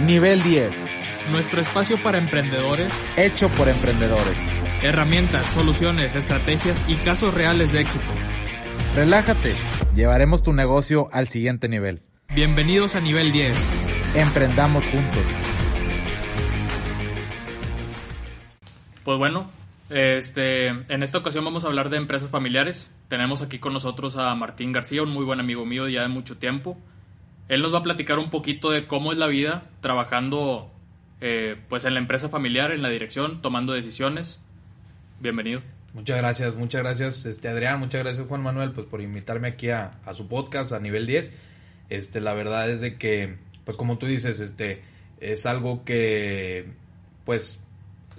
Nivel 10. Nuestro espacio para emprendedores. Hecho por emprendedores. Herramientas, soluciones, estrategias y casos reales de éxito. Relájate. Llevaremos tu negocio al siguiente nivel. Bienvenidos a Nivel 10. Emprendamos juntos. Pues bueno, este, en esta ocasión vamos a hablar de empresas familiares. Tenemos aquí con nosotros a Martín García, un muy buen amigo mío ya de mucho tiempo. Él nos va a platicar un poquito de cómo es la vida trabajando eh, pues en la empresa familiar, en la dirección, tomando decisiones. Bienvenido. Muchas gracias, muchas gracias este Adrián, muchas gracias Juan Manuel pues por invitarme aquí a, a, su podcast a nivel 10. Este la verdad es de que pues como tú dices, este es algo que pues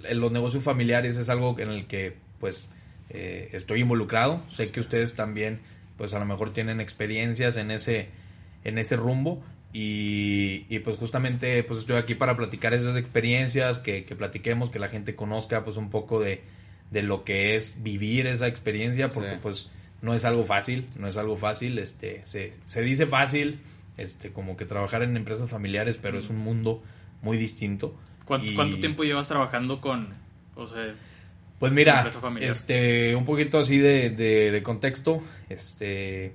en los negocios familiares es algo en el que pues eh, estoy involucrado. Sé que ustedes también pues a lo mejor tienen experiencias en ese en ese rumbo y, y, pues justamente pues estoy aquí para platicar esas experiencias, que, que, platiquemos, que la gente conozca pues un poco de, de lo que es vivir esa experiencia, porque sí. pues no es algo fácil, no es algo fácil, este, se, se dice fácil, este, como que trabajar en empresas familiares, pero mm. es un mundo muy distinto. ¿Cuánto, y, ¿Cuánto, tiempo llevas trabajando con, o sea, pues mira, este, un poquito así de, de, de contexto, este,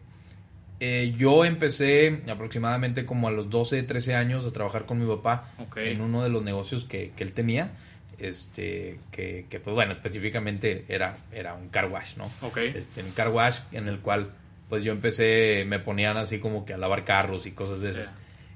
eh, yo empecé aproximadamente como a los 12, 13 años a trabajar con mi papá okay. en uno de los negocios que, que él tenía. Este, que, que, pues bueno, específicamente era, era un car wash, ¿no? Okay. Este, un car wash en el cual pues yo empecé, me ponían así como que a lavar carros y cosas de esas. Sí.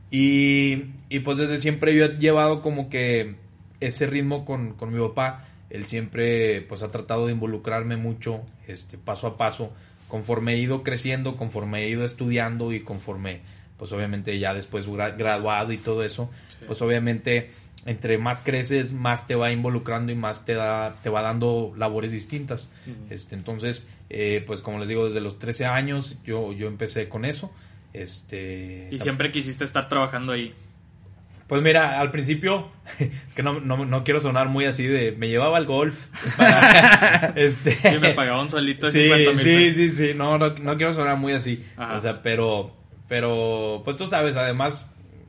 Y, y pues desde siempre yo he llevado como que ese ritmo con, con mi papá. Él siempre pues ha tratado de involucrarme mucho, este, paso a paso conforme he ido creciendo, conforme he ido estudiando y conforme, pues obviamente ya después graduado y todo eso, sí. pues obviamente entre más creces, más te va involucrando y más te da, te va dando labores distintas. Uh -huh. este, entonces, eh, pues como les digo, desde los 13 años yo, yo empecé con eso. Este, ¿Y siempre quisiste estar trabajando ahí? Pues mira, al principio, que no, no, no, quiero sonar muy así de, me llevaba al golf. Para, este, y me pagaba un solito de sí, 50 mil Sí, sí, sí, no, no, no, quiero sonar muy así. Ajá. O sea, pero, pero, pues tú sabes, además,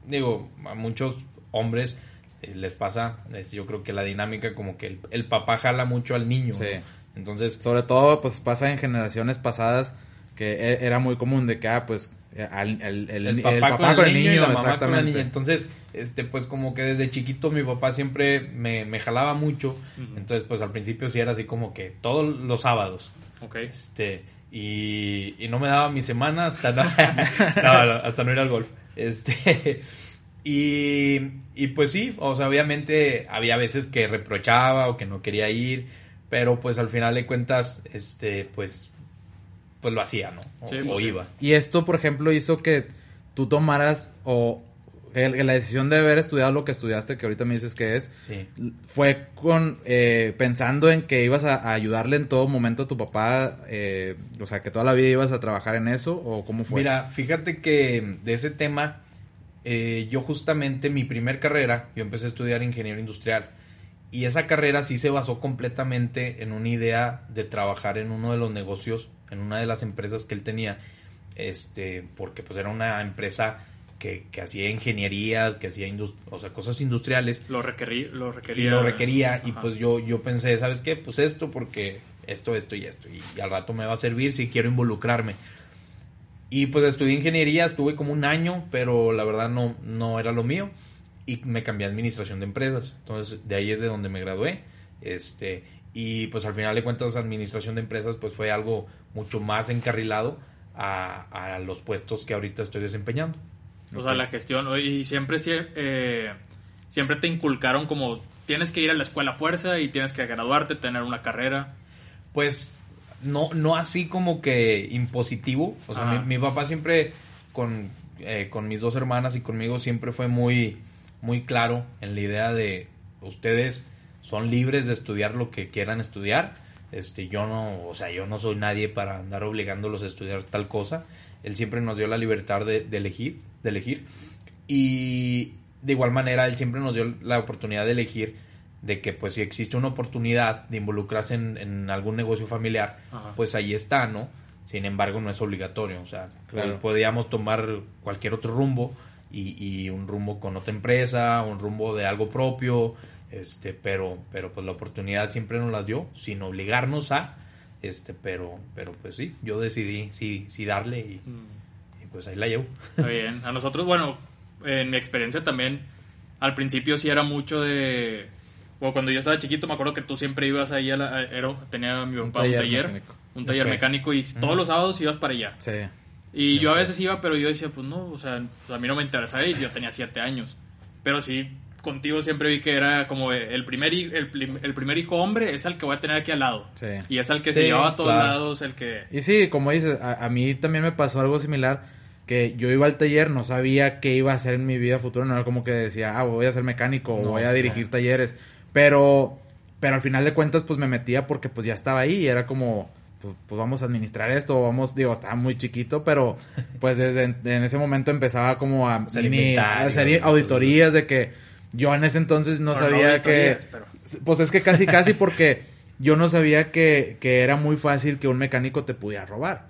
digo, a muchos hombres eh, les pasa, es, yo creo que la dinámica como que el, el papá jala mucho al niño. Sí. ¿no? Entonces, sobre todo, pues pasa en generaciones pasadas que e, era muy común de que, ah, pues, al, el, el, el, papá, el, papá, con el niño, y la mamá con la niña. Entonces, este, pues como que desde chiquito mi papá siempre me, me jalaba mucho. Uh -huh. Entonces, pues al principio sí era así como que todos los sábados. Ok. Este, y, y no me daba mi semana hasta no, no, hasta no ir al golf. Este, y, y pues sí, o sea, obviamente había veces que reprochaba o que no quería ir, pero pues al final de cuentas, este, pues pues lo hacía, ¿no? O, sí, o pues, iba. Y esto, por ejemplo, hizo que tú tomaras o la decisión de haber estudiado lo que estudiaste, que ahorita me dices que es, sí. fue con eh, pensando en que ibas a, a, ayudarle en todo momento a tu papá, eh, o sea, que toda la vida ibas a trabajar en eso, o cómo fue? Mira, fíjate que de ese tema, eh, yo justamente mi primer carrera, yo empecé a estudiar ingeniero industrial. Y esa carrera sí se basó completamente en una idea de trabajar en uno de los negocios en una de las empresas que él tenía, este, porque pues era una empresa que, que hacía ingenierías, que hacía o sea, cosas industriales. Lo, requerí lo requería. Y lo requería, Ajá. y pues yo, yo pensé, ¿sabes qué? Pues esto, porque esto, esto y esto, y, y al rato me va a servir si quiero involucrarme. Y pues estudié ingeniería, estuve como un año, pero la verdad no, no era lo mío, y me cambié a administración de empresas. Entonces, de ahí es de donde me gradué. Este, y pues al final de cuentas administración de empresas pues fue algo mucho más encarrilado a, a los puestos que ahorita estoy desempeñando. O sea, la gestión, y siempre, eh, siempre te inculcaron como tienes que ir a la escuela a fuerza y tienes que graduarte, tener una carrera. Pues no, no así como que impositivo. O sea, mi, mi, papá siempre con, eh, con mis dos hermanas y conmigo siempre fue muy, muy claro en la idea de ustedes son libres de estudiar lo que quieran estudiar. Este, yo no, o sea, yo no soy nadie para andar obligándolos a estudiar tal cosa. Él siempre nos dio la libertad de, de elegir, de elegir. Y de igual manera, él siempre nos dio la oportunidad de elegir de que pues si existe una oportunidad de involucrarse en, en algún negocio familiar, Ajá. pues ahí está, ¿no? Sin embargo, no es obligatorio, o sea, claro. podíamos tomar cualquier otro rumbo y, y un rumbo con otra empresa, un rumbo de algo propio, este, pero, pero pues la oportunidad siempre nos las dio, sin obligarnos a, este, pero, pero pues sí, yo decidí sí, sí darle y, Mm. Y pues ahí la llevo. Está bien. A nosotros, bueno, en mi experiencia también, al principio sí era mucho de... O cuando yo estaba chiquito, me acuerdo que tú siempre ibas ahí a la... a- era- tenía mi Un papá un taller taller, mecánico. un taller Ok. mecánico y todos los sábados ibas para allá. Sí. Y yo a Ok. veces iba, pero yo decía, pues no, o sea, pues a mí no me interesaba ir, yo tenía siete años. Pero sí, contigo siempre vi que era como el primer, el, el primer hijo hombre es el que voy a tener aquí al lado. Sí. Y es el que Sí, se llevaba a todos claro. lados, el que... Y sí, como dices, a, a mí también me pasó algo similar, que yo iba al taller, no sabía qué iba a hacer en mi vida futura, no era como que decía, ah, voy a ser mecánico, o No, voy a sí. dirigir talleres, pero, pero al final de cuentas, pues me metía porque pues ya estaba ahí, y era como, pues, pues vamos a administrar esto, vamos, digo, estaba muy chiquito, pero pues desde en, en ese momento empezaba como a, Hacer mini- a inventarios, hacer auditorías de que yo en ese entonces no sabía que... auditorías, pero- Pues es que casi, casi porque yo no sabía que, que era muy fácil que un mecánico te pudiera robar.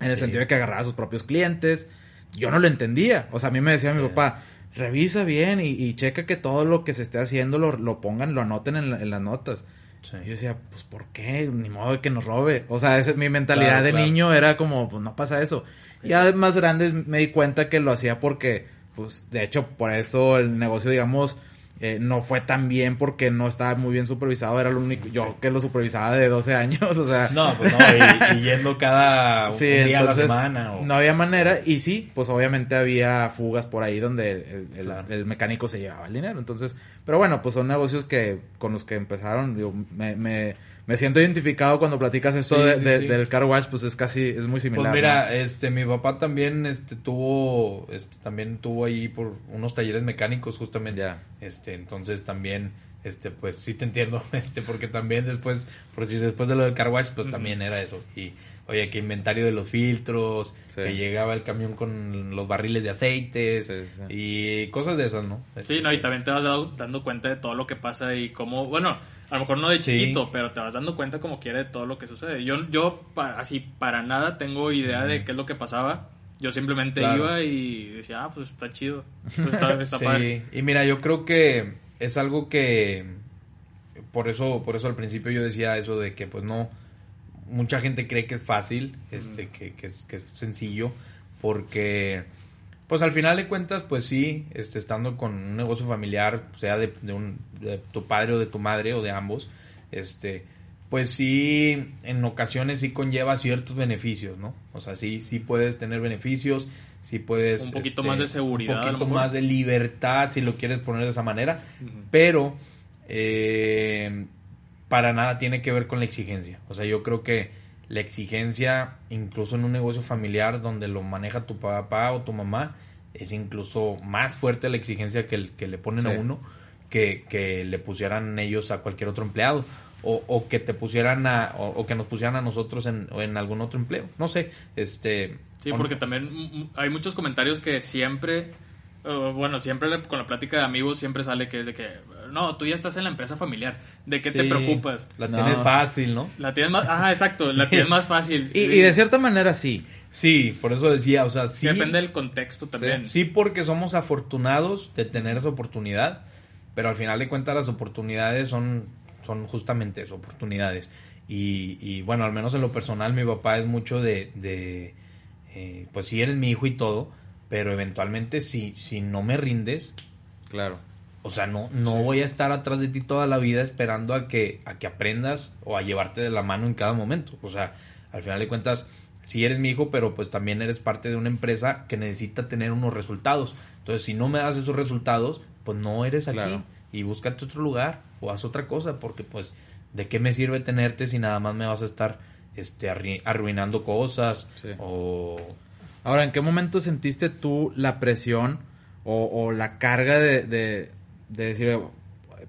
En el Sí. sentido de que agarraba a sus propios clientes. Yo no lo entendía. O sea, a mí me decía mi Sí. papá, revisa bien y, y checa que todo lo que se esté haciendo lo, lo pongan, lo anoten en, la- en las notas. Sí. Y yo decía, pues, ¿por qué? Ni modo de que nos robe. O sea, esa es mi mentalidad Claro, de claro. niño era como, pues, no pasa eso. Ya más grandes me di cuenta que lo hacía porque, pues, de hecho, por eso el negocio, digamos, eh, no fue tan bien porque no estaba muy bien supervisado. Era lo único, yo que lo supervisaba de 12 años, o sea. No, pues no, y, y yendo cada un Sí, día entonces, a la semana. o- no había manera y sí, pues obviamente había fugas por ahí donde el, el- Claro. el mecánico se llevaba el dinero. Entonces, pero bueno, pues son negocios que con los que empezaron, digo, me, me, me siento identificado cuando platicas esto Sí, de- sí, de- sí. del car wash, pues es casi, es muy similar. Pues mira, ¿no? este, mi papá también, este, tuvo, este, también tuvo ahí por unos talleres mecánicos justamente. Ya. Este, entonces también, este, pues sí te entiendo, este, porque también después, por decir, después de lo del car wash, pues también era eso. Y, oye, que inventario de los filtros, Sí. que llegaba el camión con los barriles de aceites, Sí, sí. y cosas de esas, ¿no? Sí, Este, no, y también te vas dado- dando cuenta de todo lo que pasa y cómo, bueno, a lo mejor no de Sí. chiquito, pero te vas dando cuenta como quiera de todo lo que sucede. Yo, yo así, para nada tengo idea de qué es lo que pasaba. Yo simplemente Claro. iba y decía, ah, pues está chido. Pues está, está Sí, padre. y mira, yo creo que es algo que por eso, por eso al principio yo decía eso de que pues no, mucha gente cree que es fácil, este, que, que es, que es sencillo, porque pues al final de cuentas, pues sí, este, estando con un negocio familiar, sea de, de un, de tu padre o de tu madre o de ambos, este, pues sí, en ocasiones sí conlleva ciertos beneficios, ¿no? O sea, sí, sí puedes tener beneficios, sí puedes... Un poquito este, más de seguridad, Un poquito más de libertad, si lo quieres poner de esa manera, pero eh, para nada tiene que ver con la exigencia. O sea, yo creo que la exigencia, incluso en un negocio familiar donde lo maneja tu papá o tu mamá, es incluso más fuerte la exigencia que, el- que le ponen Sí. a uno que, que le pusieran ellos a cualquier otro empleado. O, o que te pusieran a, o, o que nos pusieran a nosotros en, o en algún otro empleo. No sé, este... Sí, porque también hay muchos comentarios que siempre, bueno, siempre con la plática de amigos siempre sale que es de que, no, tú ya estás en la empresa familiar, ¿de qué te preocupas? La No. tienes fácil, ¿no? La tienes más, ajá, exacto, la tienes más fácil. Y, y de cierta manera sí. Sí, por eso decía, o sea, sí... Depende del contexto también. Sí, porque somos afortunados de tener esa oportunidad, pero al final de cuentas las oportunidades son, son justamente eso, oportunidades. Y, y bueno, al menos en lo personal mi papá es mucho de, de eh, pues sí eres mi hijo y todo, pero eventualmente si, si no me rindes, Claro. o sea, no, no voy a estar atrás de ti toda la vida esperando a que, a que aprendas o a llevarte de la mano en cada momento. O sea, al final de cuentas, sí eres mi hijo, pero pues también eres parte de una empresa que necesita tener unos resultados. Entonces, si no me das esos resultados, pues no eres aquí. Claro. Y búscate otro lugar o haz otra cosa, porque pues, ¿de qué me sirve tenerte si nada más me vas a estar este, arruinando cosas? Sí. O... Ahora, ¿en qué momento sentiste tú la presión o, o la carga de, de, de decir,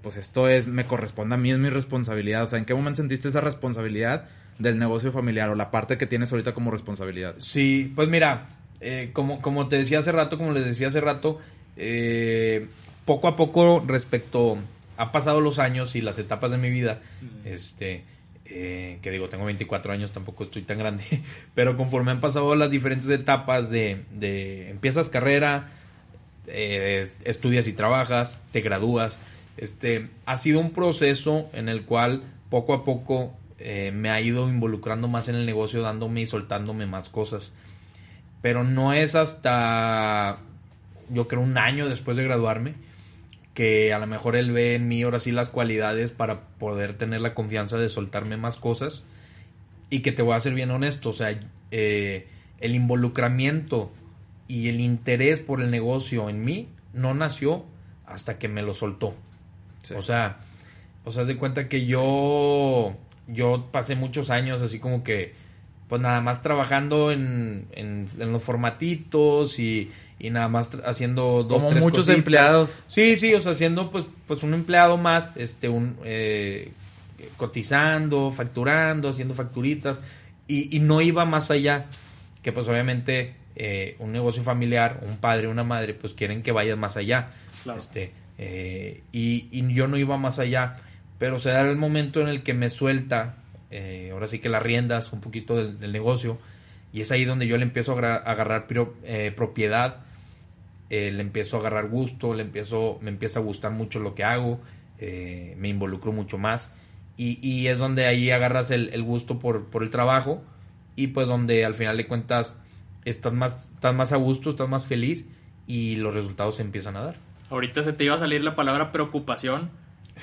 pues esto es, me corresponde a mí, es mi responsabilidad? O sea, ¿en qué momento sentiste esa responsabilidad del negocio familiar o la parte que tienes ahorita como responsabilidad? Sí, pues mira, eh, como, como te decía hace rato, como les decía hace rato, eh, poco a poco respecto, ha pasado los años y las etapas de mi vida, este, eh, que digo, tengo 24 años, tampoco estoy tan grande, pero conforme han pasado las diferentes etapas de, de empiezas carrera, eh, estudias y trabajas, te gradúas. Este, ha sido un proceso en el cual poco a poco eh, me ha ido involucrando más en el negocio, dándome y soltándome más cosas. Pero no es hasta, yo creo, un año después de graduarme que a lo mejor él ve en mí ahora sí las cualidades para poder tener la confianza de soltarme más cosas y que te voy a ser bien honesto, o sea, eh, el involucramiento y el interés por el negocio en mí no nació hasta que me lo soltó. O sea, o sea, de cuenta que yo yo pasé muchos años así como que pues nada más trabajando en, en, los formatitos y, y, nada más haciendo dos como muchos empleados. Sí sí o sea haciendo pues pues un empleado más este un eh, cotizando facturando haciendo facturitas y, y, no iba más allá que pues obviamente eh, un negocio familiar un padre una madre pues quieren que vayas más allá. Este eh, y, y yo no iba más allá pero se da el momento en el que me suelta, eh, ahora sí que las riendas un poquito del, negocio, y es ahí donde yo le empiezo a agarrar eh, propiedad, eh, le empiezo a agarrar gusto, le empiezo, me empieza a gustar mucho lo que hago, me involucro mucho más, y, es donde ahí agarras el, gusto por, por, el trabajo, y pues donde al final de cuentas estás más, estás más a gusto, estás más feliz, y los resultados se empiezan a dar. Ahorita se te iba a salir la palabra preocupación,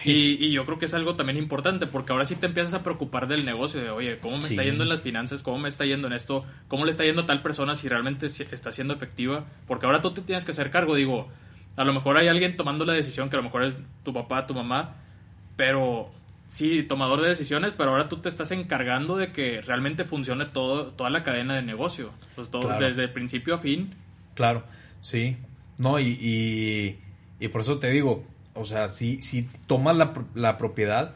y, yo creo que es algo también importante, porque ahora sí te empiezas a preocupar del negocio, de oye, ¿cómo me está yendo en las finanzas? ¿Cómo me está yendo en esto? ¿Cómo le está yendo a tal persona si realmente está siendo efectiva? Porque ahora tú te tienes que hacer cargo, digo, a lo mejor hay alguien tomando la decisión que a lo mejor es tu papá, tu mamá, pero sí, tomador de decisiones, pero ahora tú te estás encargando de que realmente funcione todo, toda la cadena de negocio, pues todo, desde principio a fin. Claro, sí, no, y, y, y por eso te digo, o sea, si, si tomas la, la propiedad,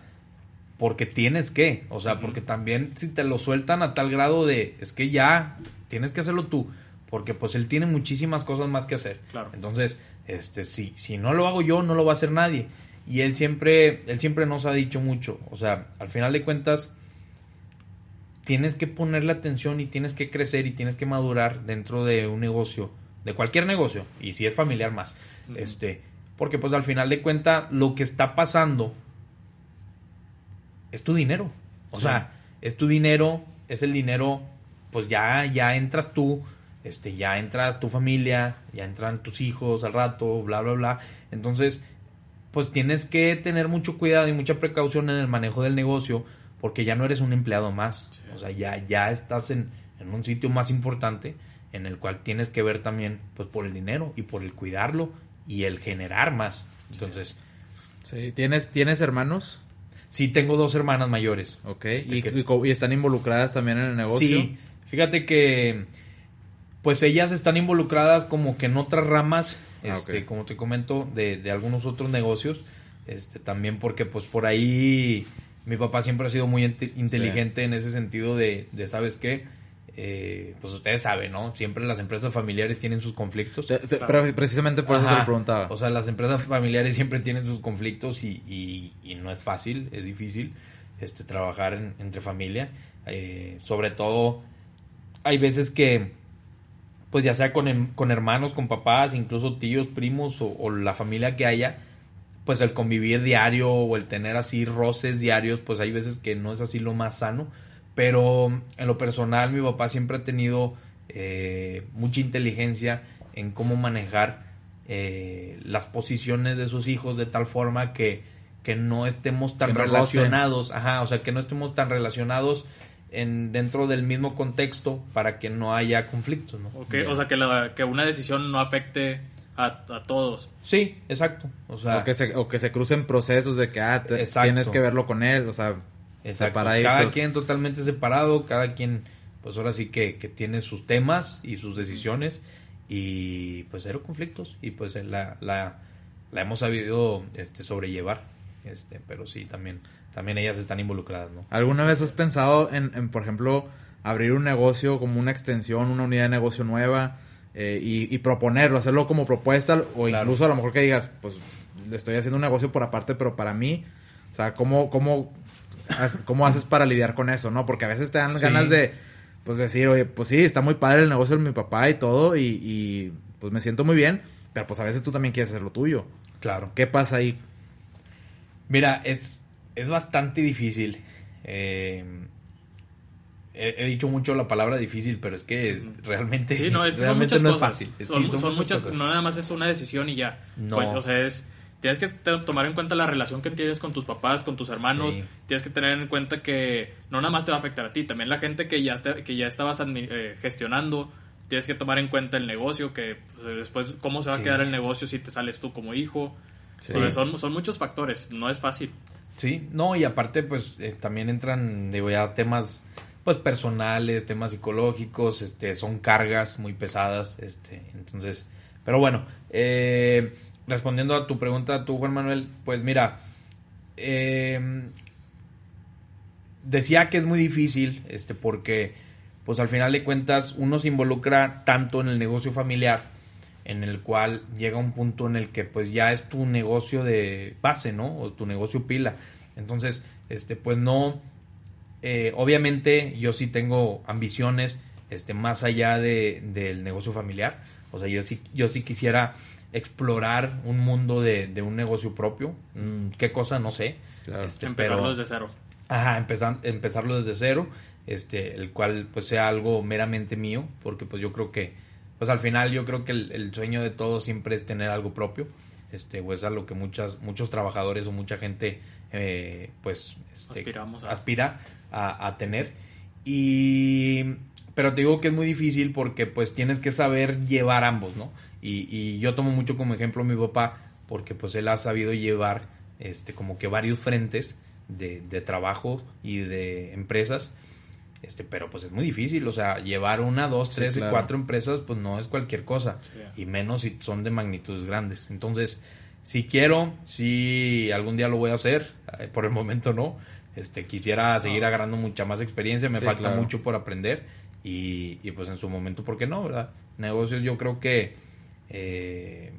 porque tienes que, o sea, porque también si te lo sueltan a tal grado de, es que ya, tienes que hacerlo tú, porque pues él tiene muchísimas cosas más que hacer. Claro. Entonces, este, si, si no lo hago yo, no lo va a hacer nadie. Y él siempre, él siempre nos ha dicho mucho, o sea, al final de cuentas, tienes que ponerle atención y tienes que crecer y tienes que madurar dentro de un negocio, de cualquier negocio, y si es familiar más, este, porque pues al final de cuenta lo que está pasando es tu dinero. O sea, es tu dinero, es el dinero, pues ya, ya entras tú, este, ya entra tu familia, ya entran tus hijos al rato, bla, bla, bla. Entonces, pues tienes que tener mucho cuidado y mucha precaución en el manejo del negocio, porque ya no eres un empleado más. O sea, ya, ya estás en, en un sitio más importante en el cual tienes que ver también, pues, por el dinero y por el cuidarlo y el generar más. Entonces. Sí. ¿Tienes, ¿Tienes hermanos? Sí, tengo dos hermanas mayores. Ok. ¿Y, están involucradas también en el negocio? Sí. Fíjate que. Pues ellas están involucradas como que en otras ramas. Ah, este, como te comento, de, de algunos otros negocios. Este, también porque, pues por ahí. Mi papá siempre ha sido muy inteligente en ese sentido de, de ¿sabes qué? Eh, pues ustedes saben, ¿no? Siempre las empresas familiares tienen sus conflictos. Pero precisamente por eso te lo preguntaba. O sea, las empresas familiares siempre tienen sus conflictos y, no es fácil, es difícil este, trabajar entre familia. Eh, sobre todo, hay veces que, pues ya sea con, em, con hermanos, con papás, incluso tíos, primos o, o la familia que haya, pues el convivir diario o el tener así roces diarios, pues hay veces que no es así lo más sano pero en lo personal, mi papá siempre ha tenido eh, mucha inteligencia en cómo manejar eh, las posiciones de sus hijos de tal forma que, que no estemos tan relacionados, ajá, o sea, que no estemos tan relacionados en dentro del mismo contexto para que no haya conflictos, ¿no? o sea, que, la, que una decisión no afecte a, a, todos. Sí, exacto. O, sea, o, que se, o que se crucen procesos de que ah, tienes que verlo con él, o sea, Exacto. Cada quien totalmente separado, cada quien, pues ahora sí que, que, tiene sus temas y sus decisiones y pues cero conflictos y pues la, la, la hemos sabido este, sobrellevar, este, pero sí, también, también ellas están involucradas, ¿no? ¿Alguna vez has pensado en, en por ejemplo, abrir un negocio como una extensión, una unidad de negocio nueva eh, y, y, proponerlo, hacerlo como propuesta o incluso a lo mejor que digas, pues le estoy haciendo un negocio por aparte, pero para mí, o sea, ¿cómo, cómo ¿Cómo haces para lidiar con eso, no? Porque a veces te dan ganas de, pues decir, oye, pues sí, está muy padre el negocio de mi papá y todo, y, pues me siento muy bien, pero pues a veces tú también quieres hacer lo tuyo. Claro. ¿Qué pasa ahí? Mira, es, es bastante difícil. Eh, he, he dicho mucho la palabra difícil, pero es que realmente, Sí, no, es que son realmente muchas no es cosas. fácil. Sí, Son, son muchas, cosas. no nada más es una decisión y ya. No. Pues, o sea, es, tienes que tomar en cuenta la relación que tienes con tus papás, con tus hermanos. Sí. Tienes que tener en cuenta que no nada más te va a afectar a ti, también la gente que ya, te- que ya estabas eh, gestionando. Tienes que tomar en cuenta el negocio, que pues, después cómo se va Sí. a quedar el negocio si te sales tú como hijo. Sí. Son, son muchos factores, no es fácil. Sí, no, y aparte, pues eh, también entran, digo, ya temas pues personales, temas psicológicos, este, son cargas muy pesadas, este, entonces, pero bueno, eh, respondiendo a tu pregunta, tú Juan Manuel, pues mira, eh, decía que es muy difícil, este, porque, pues al final de cuentas, uno se involucra tanto en el negocio familiar, en el cual llega un punto en el que pues ya es tu negocio de base, ¿no? O tu negocio pila. Entonces, este, pues no, eh, obviamente yo sí tengo ambiciones, este, más allá de, del negocio familiar. O sea, yo sí, yo sí quisiera explorar un mundo de, de un negocio propio. Mm, ¿Qué cosa? No sé. Claro. Este, Empezarlo pero- desde cero. Ajá, empezar, empezarlo desde cero, este, el cual pues sea algo meramente mío, porque pues yo creo que, pues al final yo creo que el, el sueño de todos siempre es tener algo propio, este, pues a lo que muchas, muchos trabajadores o mucha gente, eh, pues, este, Aspiramos a- aspira a, a tener. Y, pero te digo que es muy difícil porque pues tienes que saber llevar ambos, ¿no? Y, y yo tomo mucho como ejemplo a mi papá, porque pues él ha sabido llevar, este, como que varios frentes, de, de trabajo y de empresas. Este, pero pues es muy difícil, o sea, llevar una, dos, Sí, tres y claro. cuatro empresas, pues no es cualquier cosa. Sí. Y menos si son de magnitudes grandes. Entonces, si quiero, si algún día lo voy a hacer, eh, por el momento no. Este, quisiera seguir agarrando mucha más experiencia, me Sí, falta claro. mucho por aprender. Y, y, pues en su momento, ¿por qué no? ¿verdad? Negocios, yo creo que eh,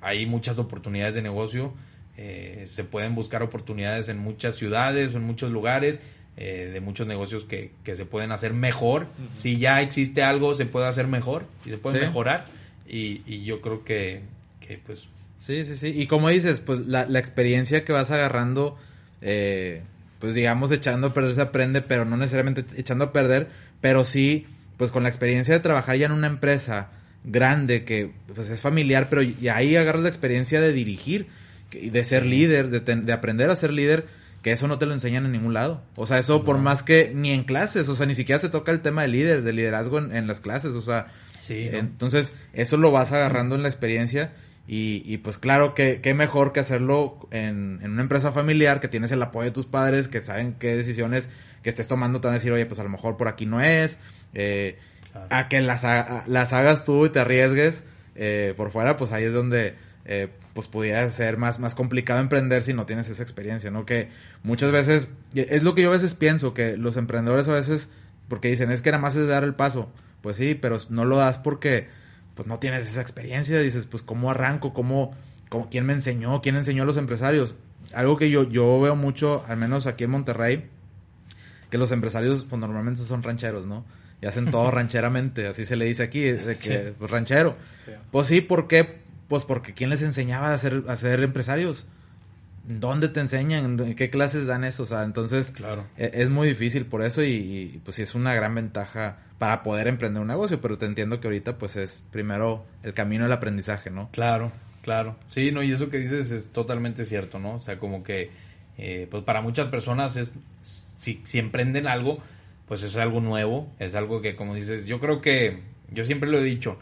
hay muchas oportunidades de negocio. eh, se pueden buscar oportunidades en muchas ciudades o en muchos lugares eh, de muchos negocios que, que se pueden hacer mejor. Si ya existe algo, se puede hacer mejor y se puede Sí. mejorar. Y, y yo creo que, que, pues Sí, sí, sí. Y como dices, pues la, la experiencia que vas agarrando, eh, pues digamos, echando a perder se aprende, pero no necesariamente echando a perder, pero sí, pues con la experiencia de trabajar ya en una empresa grande que pues es familiar, pero y ahí agarras la experiencia de dirigir, de ser líder, de, ten- de aprender a ser líder, que eso no te lo enseñan en ningún lado. O sea, eso por más que ni en clases, o sea, ni siquiera se toca el tema de líder, de liderazgo en, en las clases, o sea, sí, entonces, eso lo vas agarrando en la experiencia y, y pues claro, que qué mejor que hacerlo en, en una empresa familiar que tienes el apoyo de tus padres, que saben qué decisiones que estés tomando te van a decir, oye, pues a lo mejor por aquí no es, eh, A que las, las hagas tú y te arriesgues eh, por fuera, pues ahí es donde eh, pues pudiera ser más, más complicado emprender si no tienes esa experiencia, ¿no? Que muchas veces, es lo que yo a veces pienso, que los emprendedores a veces, porque dicen, es que nada más es dar el paso, pues sí, pero no lo das porque pues no tienes esa experiencia, dices, pues cómo arranco, cómo, cómo quién me enseñó, quién enseñó a los empresarios. Algo que yo, yo veo mucho, al menos aquí en Monterrey, que los empresarios pues normalmente son rancheros, ¿no? Y hacen todo rancheramente, así se le dice aquí, de que Sí. pues, ranchero. Sí. Pues sí, ¿por qué? Pues porque ¿quién les enseñaba a ser, a ser empresarios? ¿Dónde te enseñan? ¿En qué clases dan eso? O sea, entonces Claro. e- es muy difícil por eso y, y, pues sí es una gran ventaja para poder emprender un negocio, pero te entiendo que ahorita pues es primero el camino del aprendizaje, ¿no? Claro, claro. Sí, no, y eso que dices es totalmente cierto, ¿no? O sea, como que, eh, pues para muchas personas es, si, si emprenden algo, pues es algo nuevo, es algo que, como dices, yo creo que, yo siempre lo he dicho,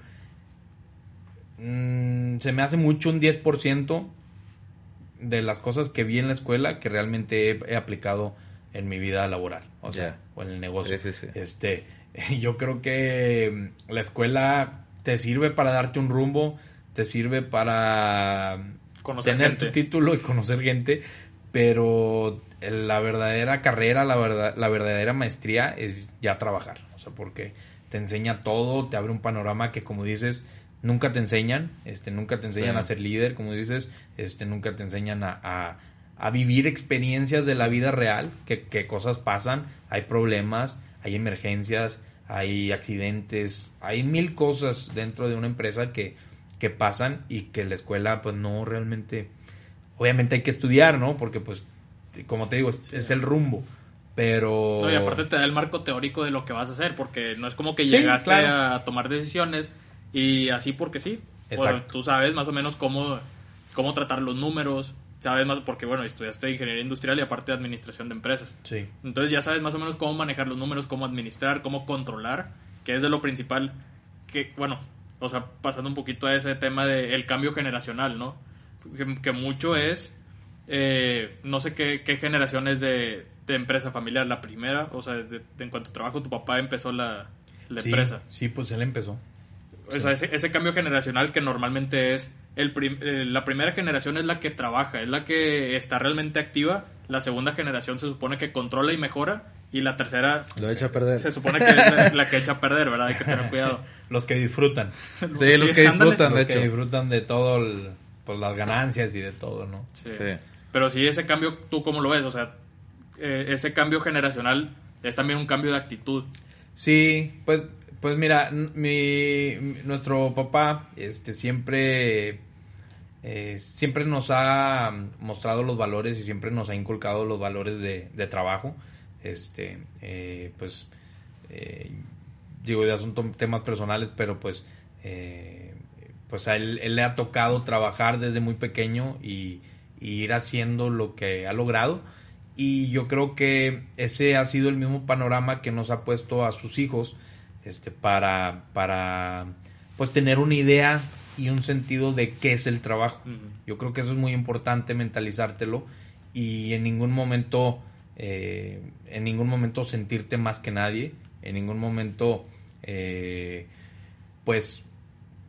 mm, se me hace mucho un 10% de las cosas que vi en la escuela que realmente he, he aplicado en mi vida laboral, o sea, o en el negocio. Sí, sí, sí. Este, yo creo que mm, la escuela te sirve para darte un rumbo, te sirve para Conocer tener gente. tu título y conocer gente, pero la verdadera carrera, la verdad, la verdadera maestría es ya trabajar, o sea, porque te enseña todo, te abre un panorama que como dices nunca te enseñan, este, nunca te enseñan Sí. a ser líder, como dices, este, nunca te enseñan a, a- a vivir experiencias de la vida real, que, que cosas pasan, hay problemas, hay emergencias, hay accidentes, hay mil cosas dentro de una empresa que, que pasan y que la escuela pues no realmente, obviamente hay que estudiar, ¿no? Porque pues, como te digo, es, es el rumbo. Pero... No, y aparte te da el marco teórico de lo que vas a hacer, porque no es como que Sí, llegaste claro. a tomar decisiones y así porque sí. Exacto. Bueno, tú sabes más o menos cómo, cómo tratar los números, sabes más, porque bueno, estudiaste ingeniería industrial y aparte administración de empresas. Sí. Entonces ya sabes más o menos cómo manejar los números, cómo administrar, cómo controlar, que es de lo principal que, bueno, o sea, pasando un poquito a ese tema del cambio generacional, ¿no? Que, que mucho es, eh, no sé qué, qué generación es de, de empresa familiar, la primera, o sea, de- de- en cuanto a trabajo, tu papá empezó la, la Sí, empresa. Sí, pues él empezó. O sea, ese, ese cambio generacional que normalmente es el prim- eh, la primera generación es la que trabaja, es la que está realmente activa, la segunda generación se supone que controla y mejora y la tercera Lo echa a perder. se supone que es la, la que echa a perder, ¿verdad? Hay que tener cuidado. Los que disfrutan. Sí, los que ándale. disfrutan, de los que disfrutan de todo, el- pues las ganancias y de todo, ¿no? Sí. Pero sí, ese cambio, ¿tú cómo lo ves? O sea, eh, ese cambio generacional es también un cambio de actitud. Sí, pues, pues mira, mi, nuestro papá, este, siempre, eh, siempre nos ha mostrado los valores y siempre nos ha inculcado los valores de, de trabajo. Este, eh, pues, eh, digo, ya son temas personales, pero pues, pues a él le ha tocado trabajar desde muy pequeño y, y ir haciendo lo que ha logrado. Y yo creo que ese ha sido el mismo panorama que nos ha puesto a sus hijos este, para, para pues tener una idea y un sentido de qué es el trabajo. Yo creo que eso es muy importante mentalizártelo y en ningún momento, eh, en ningún momento sentirte más que nadie, en ningún momento, eh, pues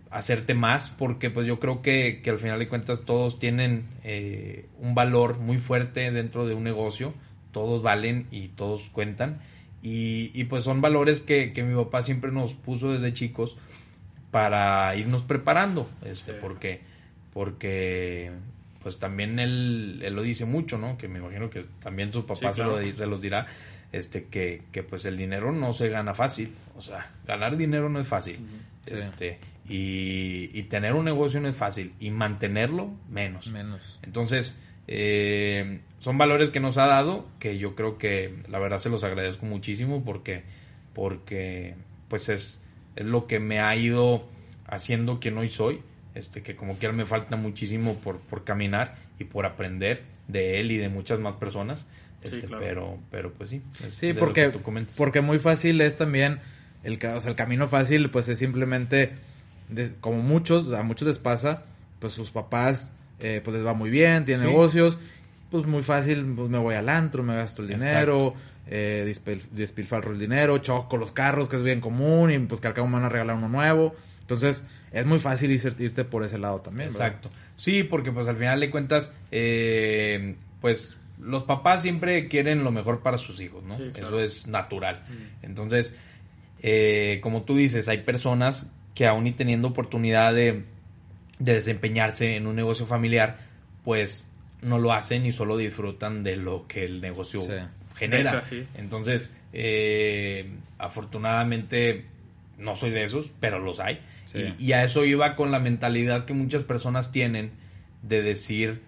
hacerte más, porque pues yo creo que, que al final de cuentas todos tienen eh, un valor muy fuerte dentro de un negocio, todos valen y todos cuentan, y, y pues son valores que, que mi papá siempre nos puso desde chicos para irnos preparando, este, Sí. porque, porque pues también él, él lo dice mucho, ¿no? Que me imagino que también su papá Sí, se, lo, se los dirá, este, que, que pues el dinero no se gana fácil, o sea, ganar dinero no es fácil, Sí. este, y, y tener un negocio no es fácil, y mantenerlo menos. Menos. Entonces, eh, son valores que nos ha dado que yo creo que la verdad se los agradezco muchísimo porque, porque pues es, es lo que me ha ido haciendo quien hoy soy. Este, que como quiera me falta muchísimo por, por caminar y por aprender de él y de muchas más personas. Sí, Este, claro. pero, pero pues sí. Sí, porque, porque muy fácil es también, el, o sea, el camino fácil pues es simplemente, como muchos, a muchos les pasa, pues sus papás eh, pues les va muy bien, tienen Sí. negocios, pues muy fácil, pues me voy al antro, me gasto el dinero, eh, despilfarro el dinero, choco los carros, que es bien común, y pues que al cabo me van a regalar uno nuevo. Entonces, es muy fácil irte por ese lado también. ¿verdad? Exacto. Sí, porque pues al final de cuentas, eh, pues los papás siempre quieren lo mejor para sus hijos, ¿no? Sí, claro. Eso es natural. Mm. Entonces, eh, como tú dices, hay personas que aún y teniendo oportunidad de, de desempeñarse en un negocio familiar, pues no lo hacen y solo disfrutan de lo que el negocio Sí. genera. Deja, sí. Entonces, eh, afortunadamente no soy de esos, pero los hay. Sí. Y, y a eso iba con la mentalidad que muchas personas tienen de decir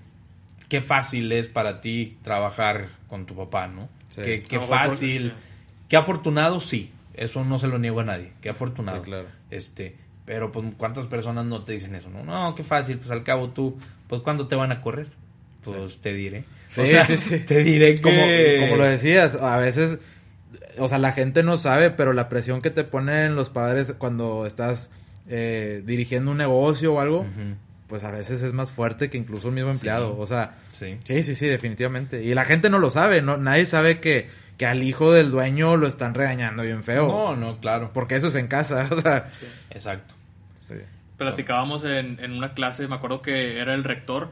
qué fácil es para ti trabajar con tu papá, ¿no? Sí. Qué, fácil, qué afortunado, sí. Eso no se lo niego a nadie. Qué afortunado. Sí, claro. Este, pero pues cuántas personas no te dicen eso, no, no, qué fácil, pues al cabo tú, pues cuándo te van a correr, pues te diré. Sí, O sea. Te diré que como, como lo decías, a veces, o sea, la gente no sabe, pero la presión que te ponen los padres cuando estás eh, dirigiendo un negocio o algo, pues a veces es más fuerte que incluso el mismo empleado. O sea, Sí. sí, sí, sí, definitivamente. Y la gente no lo sabe, no, nadie sabe que, que al hijo del dueño lo están regañando bien feo. No, no, claro. Porque eso es en casa, o sea. Exacto. Sí. Platicábamos en, en una clase, me acuerdo que era el rector,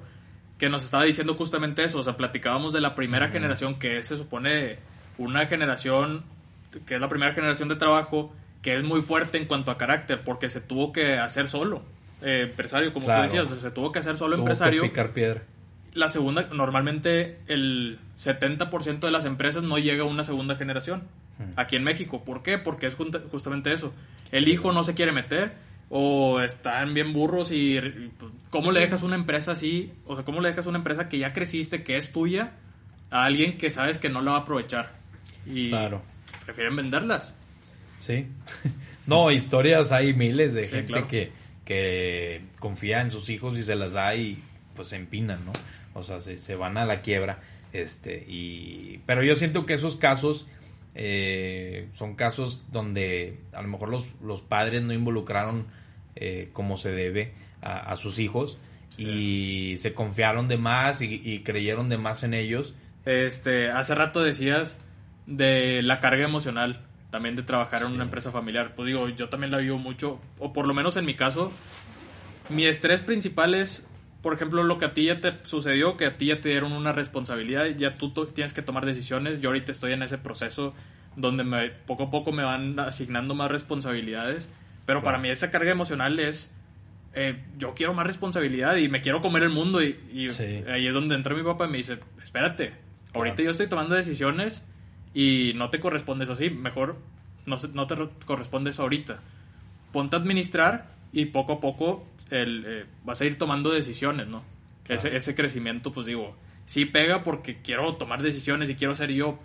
que nos estaba diciendo justamente eso, o sea, platicábamos de la primera generación, que se supone una generación, que es la primera generación de trabajo, que es muy fuerte en cuanto a carácter, porque se tuvo que hacer solo, eh, empresario, como Claro. tú decías, o sea, se tuvo que hacer solo Tuvo que empresario. picar piedra. La segunda, normalmente el 70% de las empresas no llega a una segunda generación aquí en México. ¿Por qué? Porque es justamente eso. El hijo no se quiere meter, o están bien burros y pues, cómo le dejas una empresa así, o sea, cómo le dejas una empresa que ya creciste, que es tuya, a alguien que sabes que no la va a aprovechar. Y Claro. prefieren venderlas. Sí. No, historias hay miles de Sí, gente claro. que, que confía en sus hijos y se las da y pues se empinan, ¿no? O sea, se, se van a la quiebra. Este, y, pero yo siento que esos casos eh, son casos donde a lo mejor los, los padres no involucraron eh, como se debe a, a sus hijos y se confiaron de más y, y creyeron de más en ellos. Este, hace rato decías de la carga emocional, también de trabajar en Sí. una empresa familiar. Pues digo, yo también la vivo mucho, o por lo menos en mi caso, mi estrés principal es, por ejemplo, lo que a ti ya te sucedió, que a ti ya te dieron una responsabilidad, ya tú to- tienes que tomar decisiones. Yo ahorita estoy en ese proceso donde me, poco a poco me van asignando más responsabilidades, pero para Claro. mí esa carga emocional es, eh, yo quiero más responsabilidad y me quiero comer el mundo y, y Sí. ahí es donde entra mi papá y me dice, espérate, ahorita Claro. yo estoy tomando decisiones y no te corresponde eso así, mejor no, no te re- corresponde eso ahorita. Ponte a administrar y poco a poco el, eh, vas a ir tomando decisiones, ¿no? Claro. Ese, ese crecimiento, pues digo, sí pega porque quiero tomar decisiones y quiero ser yo,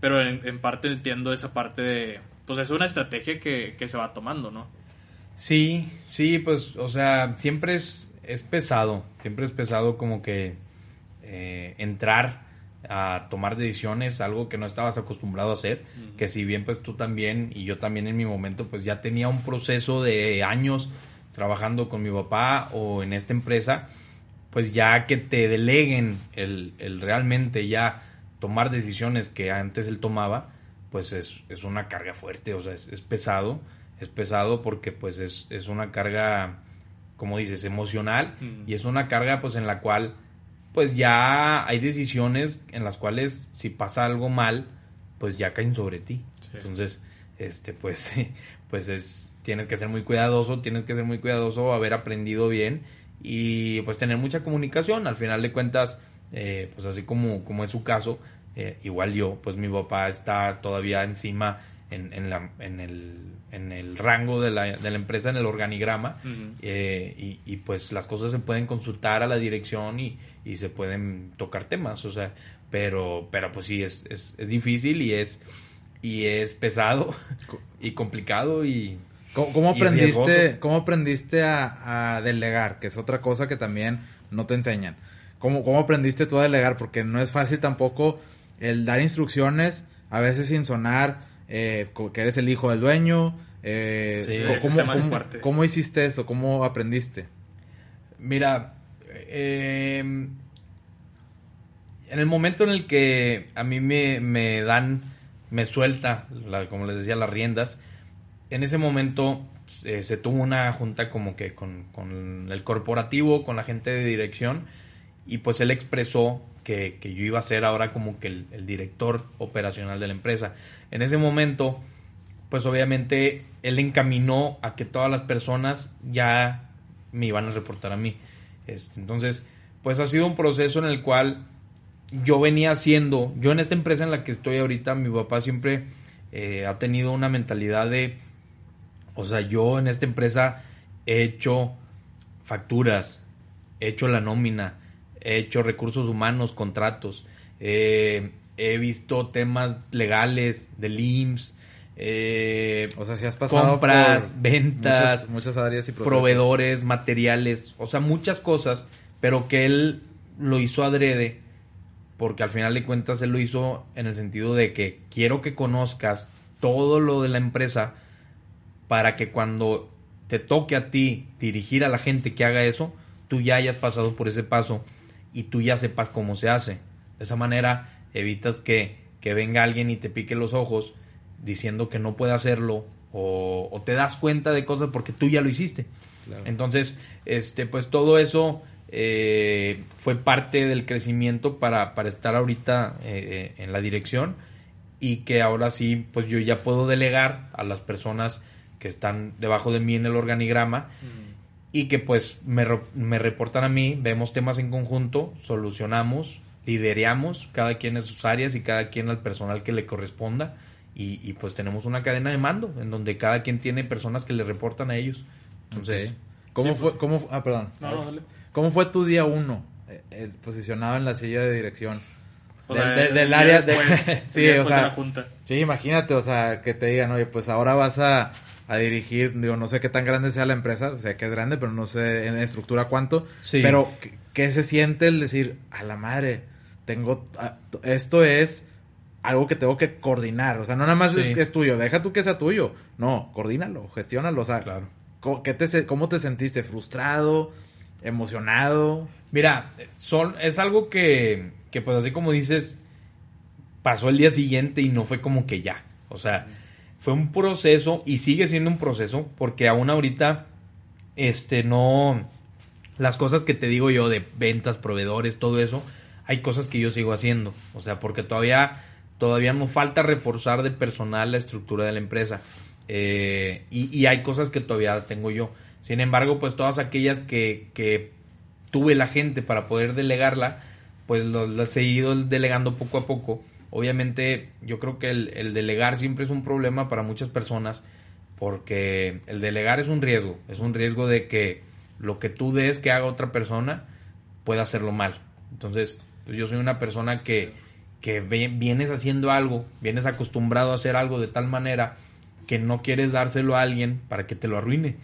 pero en, en parte entiendo esa parte de, pues es una estrategia que, que se va tomando, ¿no? Sí, sí, pues, o sea, siempre es, es pesado, siempre es pesado como que eh, entrar a tomar decisiones, algo que no estabas acostumbrado a hacer, que si bien pues tú también y yo también en mi momento pues ya tenía un proceso de años trabajando con mi papá o en esta empresa, pues ya que te deleguen el, el realmente ya tomar decisiones que antes él tomaba, pues es, es una carga fuerte, o sea, es, es pesado, es pesado porque pues es, es una carga, como dices, emocional Mm. y es una carga pues en la cual pues ya hay decisiones en las cuales si pasa algo mal, pues ya caen sobre ti. Sí. Entonces, este pues pues es tienes que ser muy cuidadoso, tienes que ser muy cuidadoso, haber aprendido bien y pues tener mucha comunicación. Al final de cuentas, eh, pues así como, como es su caso, eh, igual yo, pues mi papá está todavía encima en, en, la, en, el, en el rango de la, de la empresa, en el organigrama, eh, y, y, pues las cosas se pueden consultar a la dirección y, y se pueden tocar temas, o sea, pero, pero pues sí, es, es, es difícil y es, y es pesado y complicado y... ¿Cómo, aprendiste, cómo aprendiste a, a delegar? Que es otra cosa que también no te enseñan. ¿Cómo, ¿Cómo aprendiste tú a delegar? Porque no es fácil tampoco el dar instrucciones, a veces sin sonar eh, que eres el hijo del dueño. eh, Sí, ¿cómo, tema es cómo- fuerte. cómo hiciste eso? ¿Cómo aprendiste? Mira, eh, en el momento en el que a mí me, me dan, me suelta, la- como les decía, las riendas, en ese momento eh, se tuvo una junta como que con, con el corporativo, con la gente de dirección, y pues él expresó que, que yo iba a ser ahora como que el, director operacional de la empresa. En ese momento, pues obviamente él encaminó a que todas las personas ya me iban a reportar a mí. Este, entonces, pues ha sido un proceso en el cual yo venía haciendo, yo en esta empresa en la que estoy ahorita, mi papá siempre eh, ha tenido una mentalidad de, o sea, yo en esta empresa he hecho facturas, he hecho la nómina, he hecho recursos humanos, contratos, eh, he visto temas legales del IMSS, eh, O sea, si has pasado compras, por ventas, muchas, muchas áreas y procesos. proveedores, materiales, o sea, muchas cosas, pero que él lo hizo adrede, porque al final de cuentas él lo hizo en el sentido de que quiero que conozcas todo lo de la empresa para que cuando te toque a ti dirigir a la gente que haga eso, tú ya hayas pasado por ese paso y tú ya sepas cómo se hace. De esa manera evitas que, que venga alguien y te pique los ojos diciendo que no puede hacerlo o, o te das cuenta de cosas porque tú ya lo hiciste. Claro. Entonces, este, pues todo eso eh, fue parte del crecimiento para, para estar ahorita eh, eh, en la dirección y que ahora sí, pues yo ya puedo delegar a las personas que están debajo de mí en el organigrama Ujú. y que pues me, reportan a mí, vemos temas en conjunto, solucionamos, lideramos cada quien en sus áreas y cada quien al personal que le corresponda y, y, pues tenemos una cadena de mando en donde cada quien tiene personas que le reportan a ellos. Entonces. ¿Cómo Sí, fue? ¿Cómo, ah, perdón. No, no, dale. ¿Cómo fue tu día uno eh, eh, posicionado en la silla de dirección? O Del- sea, de- el del día área de- Sí, o sea, de la junta. Sí, imagínate, o sea, que te digan, oye, pues ahora vas a, a dirigir, digo, no sé qué tan grande sea la empresa, o sea, que es grande, pero no sé en estructura cuánto, Sí. pero ¿qué, se siente el decir, a la madre, tengo, esto es algo que tengo que coordinar, o sea, no nada más es Sí. que es tuyo, deja tú que sea tuyo, no, coordínalo, gestiónalo, o sea, Claro. ¿cómo, qué te, ¿cómo te sentiste? ¿Frustrado? ¿Emocionado? Mira, son, es algo que, que, pues así como dices, pasó el día siguiente y no fue como que ya. O sea, fue un proceso y sigue siendo un proceso porque aún ahorita, este, no, las cosas que te digo yo de ventas, proveedores, todo eso, hay cosas que yo sigo haciendo. O sea, porque todavía, todavía nos falta reforzar de personal la estructura de la empresa. Eh, y, y hay cosas que todavía tengo yo. Sin embargo, pues todas aquellas que, que tuve la gente para poder delegarla, pues lo- he ido delegando poco a poco. Obviamente, yo creo que el, el delegar siempre es un problema para muchas personas, porque el delegar es un riesgo, es un riesgo de que lo que tú des que haga otra persona pueda hacerlo mal. Entonces, pues yo soy una persona que, que vienes haciendo algo, vienes acostumbrado a hacer algo de tal manera que no quieres dárselo a alguien para que te lo arruine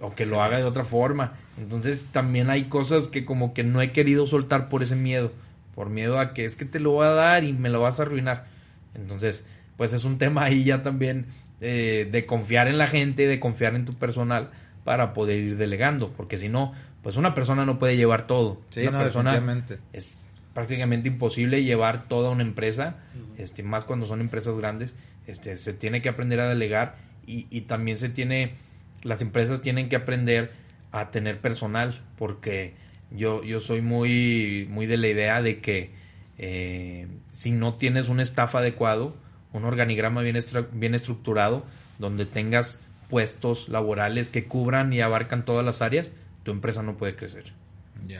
o que lo haga de otra forma. Entonces también hay cosas que como que no he querido soltar por ese miedo, por miedo a que es que te lo voy a dar y me lo vas a arruinar. Entonces, pues es un tema ahí ya también eh, de confiar en la gente, de confiar en tu personal para poder ir delegando, porque si no, pues una persona no puede llevar todo. Sí, una no, persona es prácticamente imposible llevar toda una empresa, este, más cuando son empresas grandes, este, se tiene que aprender a delegar y, y también se tiene, las empresas tienen que aprender a tener personal, porque yo, yo soy muy, muy de la idea de que eh, si no tienes un staff adecuado, un organigrama bien, bien estructurado, donde tengas puestos laborales que cubran y abarcan todas las áreas, tu empresa no puede crecer.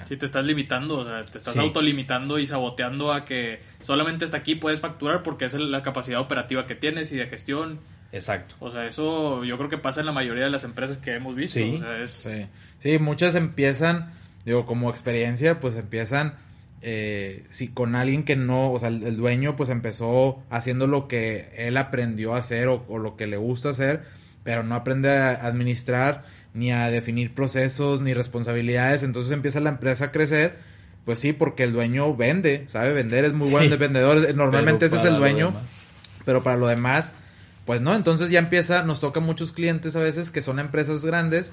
Si te estás limitando, o sea, te estás Sí. autolimitando y saboteando a que solamente hasta aquí puedes facturar porque es la capacidad operativa que tienes y de gestión. Exacto. O sea, eso yo creo que pasa en la mayoría de las empresas que hemos visto. Sí. O sea, es, Sí, sí, muchas empiezan, digo, como experiencia, pues empiezan, eh, sí, con alguien que no, o sea, el, el dueño pues empezó haciendo lo que él aprendió a hacer o, o lo que le gusta hacer, pero no aprende a administrar ni a definir procesos ni responsabilidades, entonces empieza la empresa a crecer, pues sí, porque el dueño vende, sabe vender, es muy buen Sí. vendedor, normalmente ese es el dueño, pero para lo demás, pues no, entonces ya empieza, nos toca muchos clientes a veces que son empresas grandes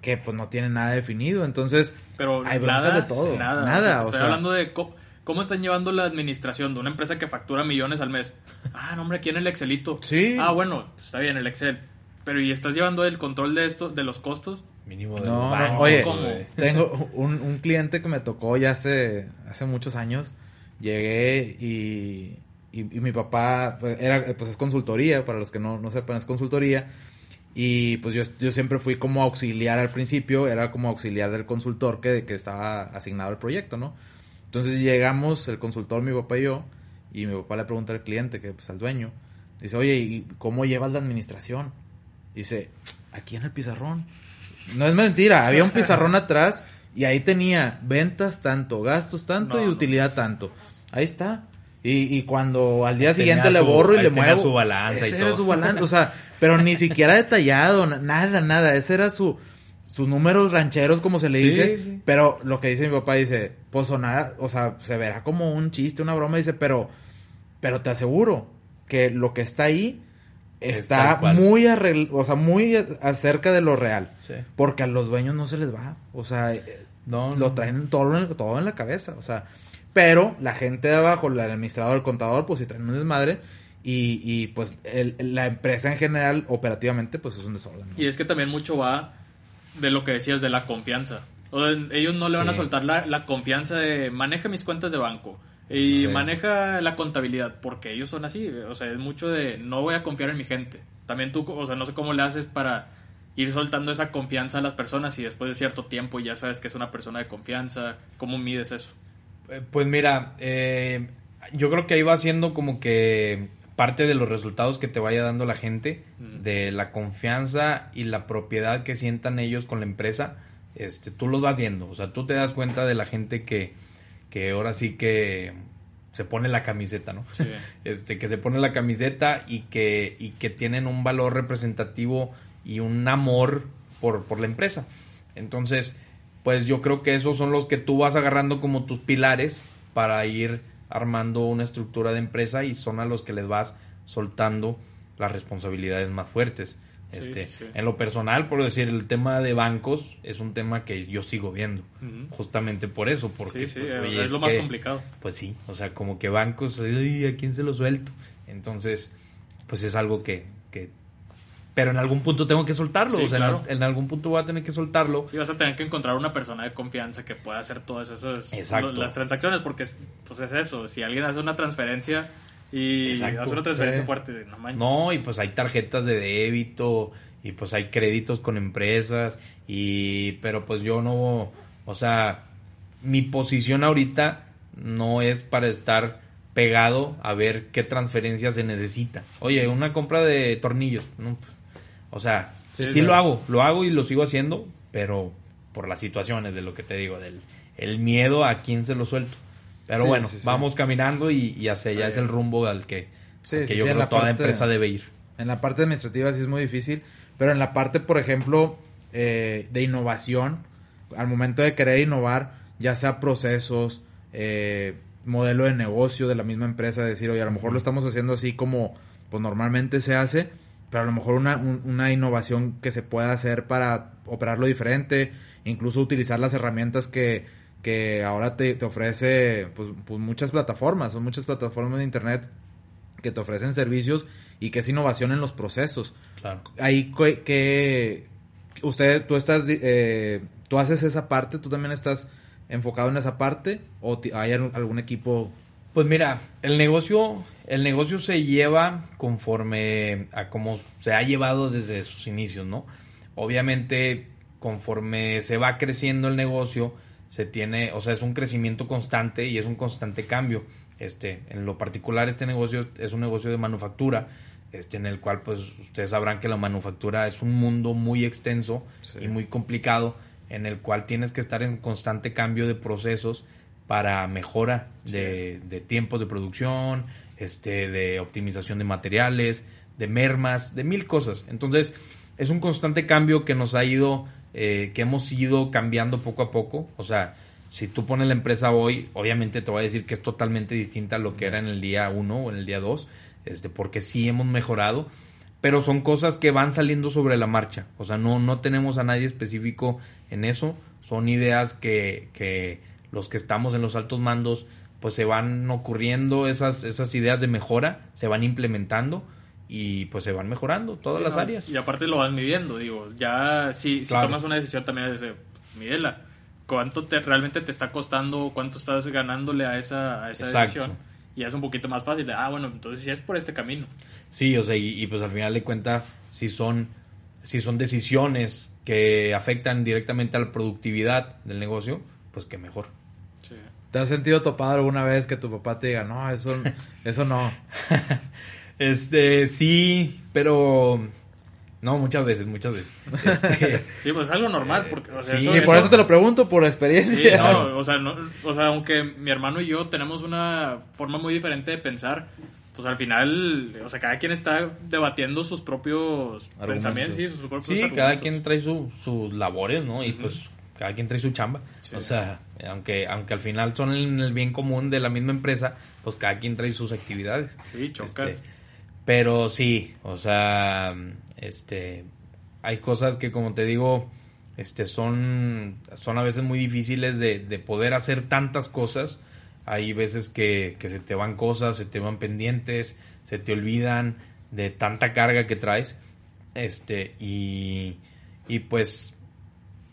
que pues no tienen nada definido, entonces pero hay nada, de todo, nada. nada, O sea, te o estoy sea- hablando de cómo están llevando la administración de una empresa que factura millones al mes. Ah, no, hombre, aquí en el Excelito. Sí. Ah, bueno, está bien, el Excel. Pero ¿y estás llevando el control de esto, de los costos? Mínimo de No, no, oye, tengo un, un cliente que me tocó ya hace, hace muchos años. Llegué y, y, y mi papá, pues, era, pues es consultoría, para los que no, no sepan, es consultoría. Y pues yo, yo siempre fui como auxiliar al principio, era como auxiliar del consultor que, que estaba asignado al proyecto, ¿no? Entonces llegamos, el consultor, mi papá y yo, y mi papá le pregunta al cliente, que pues al dueño, dice, oye, ¿y cómo llevas la administración? Dice, aquí en el pizarrón. No es mentira, había un pizarrón atrás y ahí tenía ventas tanto, gastos tanto No, y no. utilidad tanto. Ahí está. Y, y cuando al día siguiente le borro y le muevo. su balanza y era todo. su balance, o sea, pero ni siquiera detallado, na- nada, nada. Ese era su sus números rancheros, como se le Sí, dice. sí. Pero lo que dice mi papá dice, pues sonar, o sea, se verá como un chiste, una broma, dice, pero, pero te aseguro que lo que está ahí Es está cual. muy arregl- o sea, muy acerca de lo real. Sí. Porque a los dueños no se les va. O sea, No, lo no. traen todo todo en la cabeza. O sea, pero la gente de abajo, el administrador, el contador, pues si traen un desmadre. Y, y pues el- la empresa en general, operativamente, pues es un desorden. ¿no? Y es que también mucho va de lo que decías de la confianza. O sea, ellos no le van a soltar la, la confianza de maneja mis cuentas de banco y Sí. maneja la contabilidad, porque ellos son así. O sea, es mucho de no voy a confiar en mi gente. También tú, o sea, no sé cómo le haces para ir soltando esa confianza a las personas y después de cierto tiempo ya sabes que es una persona de confianza. ¿Cómo mides eso? Eh, Pues mira, eh, yo creo que ahí va siendo como que parte de los resultados que te vaya dando la gente, Mm. de la confianza y la propiedad que sientan ellos con la empresa, este, tú los vas viendo. O sea, tú te das cuenta de la gente que, que ahora sí que se pone la camiseta, ¿no? Sí. Este, que se pone la camiseta y que, y que tienen un valor representativo y un amor por, por la empresa. Entonces, pues yo creo que esos son los que tú vas agarrando como tus pilares para ir armando una estructura de empresa y son a los que les vas soltando las responsabilidades más fuertes. Este, sí, sí. En lo personal, por decir, el tema de bancos es un tema que yo sigo viendo. Justamente por eso, porque Sí, pues, o oye, sea, es lo más que- complicado. pues sí, o sea, como que bancos, "Ay, ¿a quién se lo suelto? Entonces, pues es algo que pero en algún punto tengo que soltarlo, Sí, o sea, en- claro. en, algún punto voy a tener que soltarlo. Sí, vas a tener que encontrar una persona de confianza que pueda hacer todas esas Exacto. las transacciones, porque es- pues es eso, si alguien hace una transferencia y Exacto, hace una transferencia sí. fuerte, no manches. No, y pues hay tarjetas de débito y pues hay créditos con empresas y pero pues yo no, o sea, mi posición ahorita no es para estar pegado a ver qué transferencia se necesita. Oye, una compra de tornillos, no, pues, o sea, Sí, lo hago, lo hago y lo sigo haciendo, pero por las situaciones de lo que te digo, del el miedo a quién se lo suelto. Pero Sí, bueno, vamos caminando y, y hacia allá es el rumbo al que, al que yo creo la toda parte- empresa debe ir. En la parte administrativa sí es muy difícil, pero en la parte, por ejemplo, eh, de innovación, al momento de querer innovar, ya sea procesos, eh, modelo de negocio de la misma empresa, decir, oye, a lo mejor lo estamos haciendo así como pues normalmente se hace, pero a lo mejor una, un- una innovación que se pueda hacer para operarlo diferente, incluso utilizar las herramientas que, que ahora te, te ofrece pues, pues muchas plataformas, son muchas plataformas de internet que te ofrecen servicios y que es innovación en los procesos. Claro. Ahí que, que usted, tú estás, eh, tú haces esa parte, tú también estás enfocado en esa parte o hay algún equipo Pues mira, el negocio, el negocio se lleva conforme a cómo se ha llevado desde sus inicios, ¿no? Obviamente, conforme se va creciendo el negocio, se tiene, o sea, es un crecimiento constante y es un constante cambio. Este, en lo particular, este negocio es un negocio de manufactura, este, en el cual, pues, ustedes sabrán que la manufactura es un mundo muy extenso Sí. y muy complicado, en el cual tienes que estar en constante cambio de procesos para mejora de, de tiempos de producción, este, de optimización de materiales, de mermas, de mil cosas. Entonces, es un constante cambio que nos ha ido, eh, que hemos ido cambiando poco a poco. O sea, si tú pones la empresa hoy, obviamente te voy a decir que es totalmente distinta a lo que era en el día 1 o en el día 2, este, porque sí hemos mejorado, pero son cosas que van saliendo sobre la marcha. O sea, no, no tenemos a nadie específico en eso. Son ideas que, que los que estamos en los altos mandos, pues se van ocurriendo esas, esas ideas de mejora, se van implementando y pues se van mejorando todas Sí, las no, áreas. Y aparte lo vas midiendo, digo, ya si, si Claro. tomas una decisión también es de, mídela. ¿Cuánto te, realmente te está costando, cuánto estás ganándole a esa, a esa Exacto. decisión? Y es un poquito más fácil. de, Ah, bueno, entonces si es por este camino. Sí, o sea, y, y, pues al final de cuentas, si son, si son decisiones que afectan directamente a la productividad del negocio, pues que mejor. Sí. ¿Te has sentido topado alguna vez que tu papá te diga, no, eso, eso no? Este, sí, pero no, muchas veces, muchas veces. Este, Sí, pues es algo normal. Porque, o sea, sí, eso- Y por eso te lo pregunto, por Sí, experiencia. no, o sea, no, o sea, aunque mi hermano y yo tenemos una forma muy diferente de pensar, pues al final, o sea, cada quien está debatiendo sus propios Argumentos. pensamientos, sí, sus propios sí, argumentos. cada quien trae su- sus labores, ¿no? Y Ujú. pues cada quien trae su chamba. Sí. O sea, aunque, aunque al final son en el bien común de la misma empresa, pues cada quien trae sus actividades. Sí, chocas. Este, pero sí, o sea, este, hay cosas que como te digo, este, son, son a veces muy difíciles de, de poder hacer tantas cosas. Hay veces que, que se te van cosas, se te van pendientes, se te olvidan de tanta carga que traes. Este, y, y pues,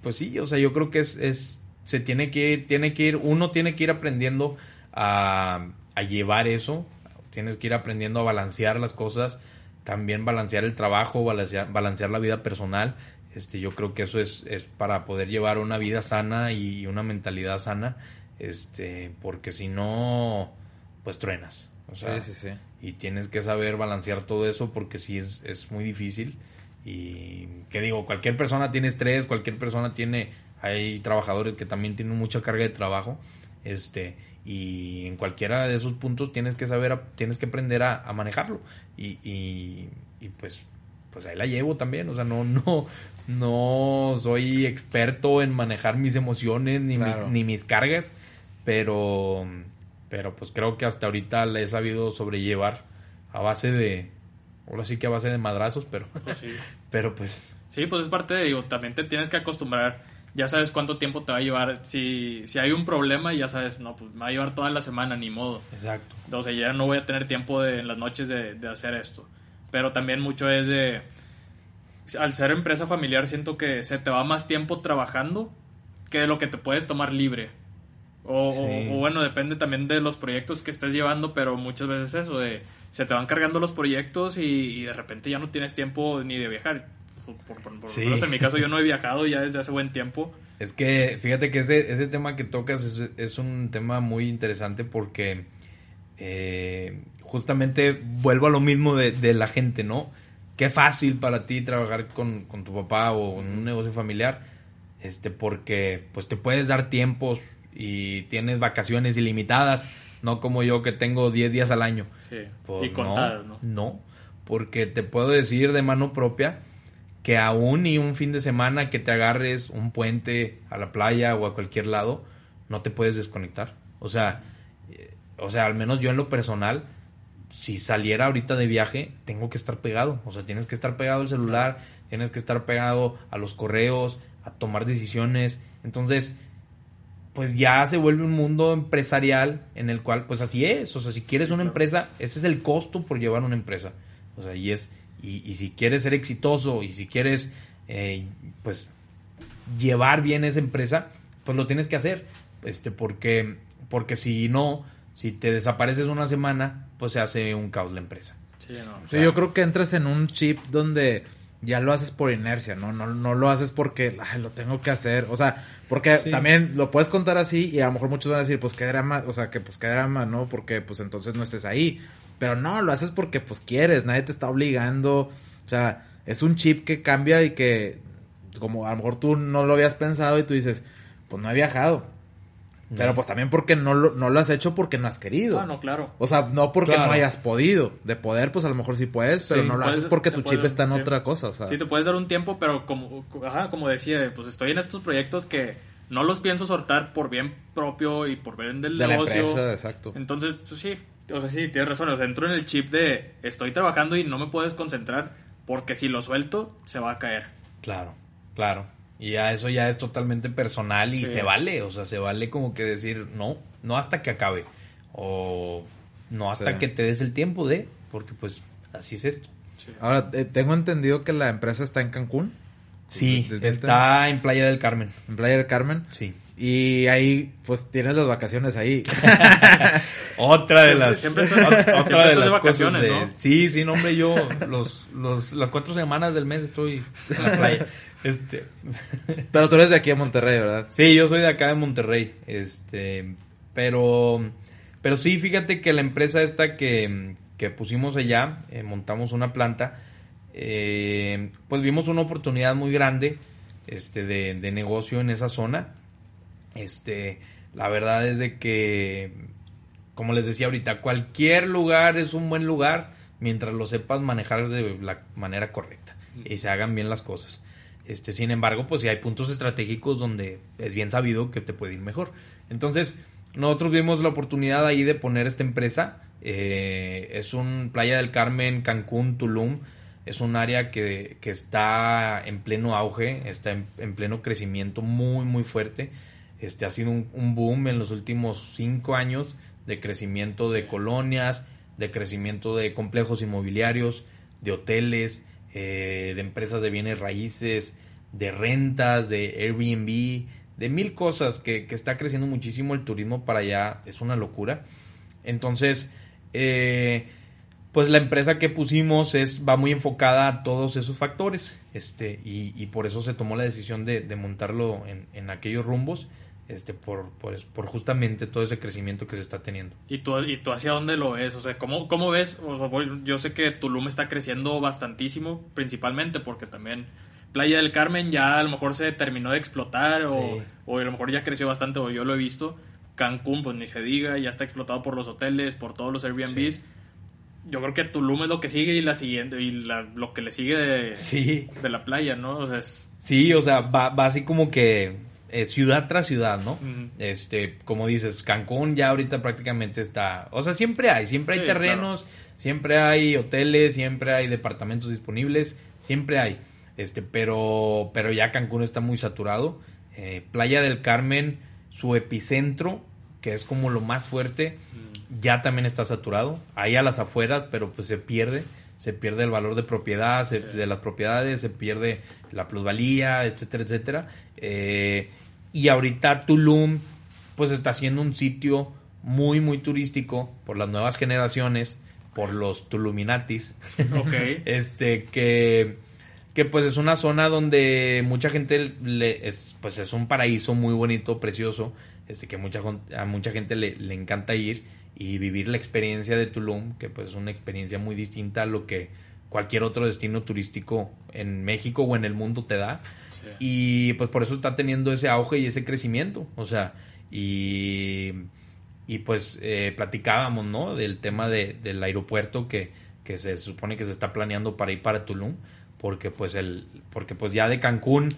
pues sí, o sea, yo creo que es, es se tiene que, tiene que ir, uno tiene que ir aprendiendo a, a llevar eso, tienes que ir aprendiendo a balancear las cosas, también balancear el trabajo, balancear, balancear la vida personal. Este, yo creo que eso es, es para poder llevar una vida sana y una mentalidad sana, este, porque si no, pues truenas. O sea, sí, sí, sí. Y tienes que saber balancear todo eso porque sí es, es muy difícil. Y que digo, cualquier persona tiene estrés, cualquier persona tiene, hay trabajadores que también tienen mucha carga de trabajo. Este, y en cualquiera de esos puntos tienes que saber, a- tienes que aprender a, a manejarlo. Y, y, y pues, pues ahí la llevo también. O sea, no, no, no soy experto en manejar mis emociones ni, mi- ni mis cargas, pero, pero pues creo que hasta ahorita la he sabido sobrellevar a base de, ahora sí que a base de madrazos, pero, Pues sí. pero pues Sí, pues es parte de, digo, también te tienes que acostumbrar. Ya sabes cuánto tiempo te va a llevar. Si, si hay un problema, ya sabes, no, pues me va a llevar toda la semana, ni modo. exacto. Sea, ya no voy a tener tiempo de, en las noches de, de hacer esto. Pero también mucho es de... Al ser empresa familiar siento que se te va más tiempo trabajando que de lo que te puedes tomar libre. O, o- Sí. o bueno, depende también de los proyectos que estés llevando, pero muchas veces eso de... Se te van cargando los proyectos y, y de repente ya no tienes tiempo ni de viajar. Por, por- Sí. menos en mi caso yo no he viajado ya desde hace buen tiempo. Es que fíjate que ese, ese tema que tocas es, es un tema muy interesante porque eh, justamente vuelvo a lo mismo de, de la gente, ¿no? Qué fácil para ti trabajar con, con tu papá o en un negocio familiar, este, porque pues te puedes dar tiempos y tienes vacaciones ilimitadas, no como yo que tengo 10 días al año. Sí. Pues y contadas, ¿no? No, porque te puedo decir de mano propia que aún y un fin de semana que te agarres un puente a la playa o a cualquier lado, no te puedes desconectar. O sea, eh, o sea, al menos yo en lo personal, si saliera ahorita de viaje, tengo que estar pegado. O sea, tienes que estar pegado al celular, tienes que estar pegado a los correos, a tomar decisiones. Entonces, pues ya se vuelve un mundo empresarial en el cual, pues así es. O sea, si quieres una empresa, ese es el costo por llevar una empresa. O sea, y es, y, y si quieres ser exitoso y si quieres, eh, pues, llevar bien esa empresa, pues lo tienes que hacer. Este, porque, porque si no, si te desapareces una semana, pues se hace un caos la empresa. Sí, no. Sí, yo creo que entras en un chip donde ya lo haces por inercia, ¿no? No, no lo haces porque "Ay, lo tengo que hacer. O sea, porque Sí. también lo puedes contar así y a lo mejor muchos van a decir, pues qué drama, o sea, que pues qué drama, ¿no? Porque pues entonces no estés ahí. Pero no, lo haces porque pues quieres, nadie te está obligando. O sea, es un chip que cambia y que como a lo mejor tú no lo habías pensado y tú dices, pues no he viajado. Pero No. pues también porque no lo, no lo has hecho porque no has querido. Ah, no, claro. O sea, no porque Claro. no hayas podido. De poder, pues a lo mejor sí puedes, pero Sí, no lo puedes- haces porque te tu puedes- chip está en sí. otra cosa. O sea, Sí, te puedes dar un tiempo, pero como, ajá, como decía, pues estoy en estos proyectos que no los pienso soltar por bien propio y por bien del de la negocio. empresa, exacto. Entonces, pues, sí, o sea, sí, tienes razón. O sea, entro en el chip de estoy trabajando y no me puedes concentrar porque si lo suelto, se va a caer. Claro, claro. Y ya eso ya es totalmente personal y Sí. se vale, o sea, se vale como que decir no, no hasta que acabe o no hasta Sí. que te des el tiempo de, porque pues así es esto. Ahora, eh, tengo entendido que la empresa está en Cancún. Sí, ¿De- de- está en Playa del Carmen. En Playa del Carmen. Sí. Y ahí, pues tienes las vacaciones ahí. Otra de las siempre estás- ot- siempre otra de estás de las vacaciones, de- ¿no? Sí, sí, no, hombre, yo los, los las cuatro semanas del mes estoy en la playa. Este, pero tú eres de aquí a Monterrey, ¿verdad? Sí, yo soy de acá de Monterrey. Este, pero, pero sí, fíjate que la empresa esta que, que pusimos allá, eh, montamos una planta, eh, pues vimos una oportunidad muy grande, este, de, de negocio en esa zona. Este, la verdad es de que, como les decía ahorita, cualquier lugar es un buen lugar mientras lo sepas manejar de la manera correcta y se hagan bien las cosas. Este, sin embargo, pues sí hay puntos estratégicos donde es bien sabido que te puede ir mejor. Entonces, nosotros vimos la oportunidad ahí de poner esta empresa. Eh, es un Playa del Carmen, Cancún, Tulum. Es un área que, que está en pleno auge, está en, en pleno crecimiento muy, muy fuerte. Este ha sido un boom en los últimos cinco años de crecimiento de colonias, de crecimiento de complejos inmobiliarios, de hoteles, eh, de empresas de bienes raíces, de rentas, de Airbnb, de mil cosas que, que está creciendo muchísimo el turismo para allá, es una locura. Entonces, eh, pues la empresa que pusimos es, va muy enfocada a todos esos factores, este, y, y por eso se tomó la decisión de, de montarlo en, en aquellos rumbos, este, por, por, por justamente todo ese crecimiento que se está teniendo. ¿Y tú, y tú hacia dónde lo ves? O sea, ¿cómo, cómo ves? O sea, yo sé que Tulum está creciendo bastantísimo, principalmente porque también Playa del Carmen ya a lo mejor se terminó de explotar o, Sí. o a lo mejor ya creció bastante o yo lo he visto. Cancún, pues ni se diga, ya está explotado por los hoteles, por todos los Airbnbs. Yo creo que Tulum es lo que sigue y la siguiente y la- lo que le sigue de, Sí, de la playa, ¿no? O sea, es... Sí, o sea, va, va así como que eh, ciudad tras ciudad, ¿no? Este, como dices, Cancún ya ahorita prácticamente está, o sea, siempre hay, siempre hay Sí, terrenos, siempre hay hoteles, siempre hay departamentos disponibles, siempre hay, este, pero, pero ya Cancún está muy saturado. Eh, Playa del Carmen, su epicentro, que es como lo más fuerte, ya también está saturado. Ahí a las afueras, pero pues se pierde. Se pierde el valor de propiedad, se- Sí. de las propiedades, se pierde la plusvalía, etcétera, etcétera. Eh, y ahorita Tulum, pues está siendo un sitio muy, muy turístico por las nuevas generaciones, por los Tuluminatis. Ok. este, que, que pues es una zona donde mucha gente le, es, pues es un paraíso muy bonito, precioso, este, que mucha, a mucha gente le, le encanta ir y vivir la experiencia de Tulum, que pues es una experiencia muy distinta a lo que cualquier otro destino turístico en México o en el mundo te da. Sí. Y pues por eso está teniendo ese auge y ese crecimiento. O sea, y, y pues eh, platicábamos, ¿no? Del tema de, del aeropuerto que, que se supone que se está planeando para ir para Tulum. Porque pues el, porque pues ya de Cancún,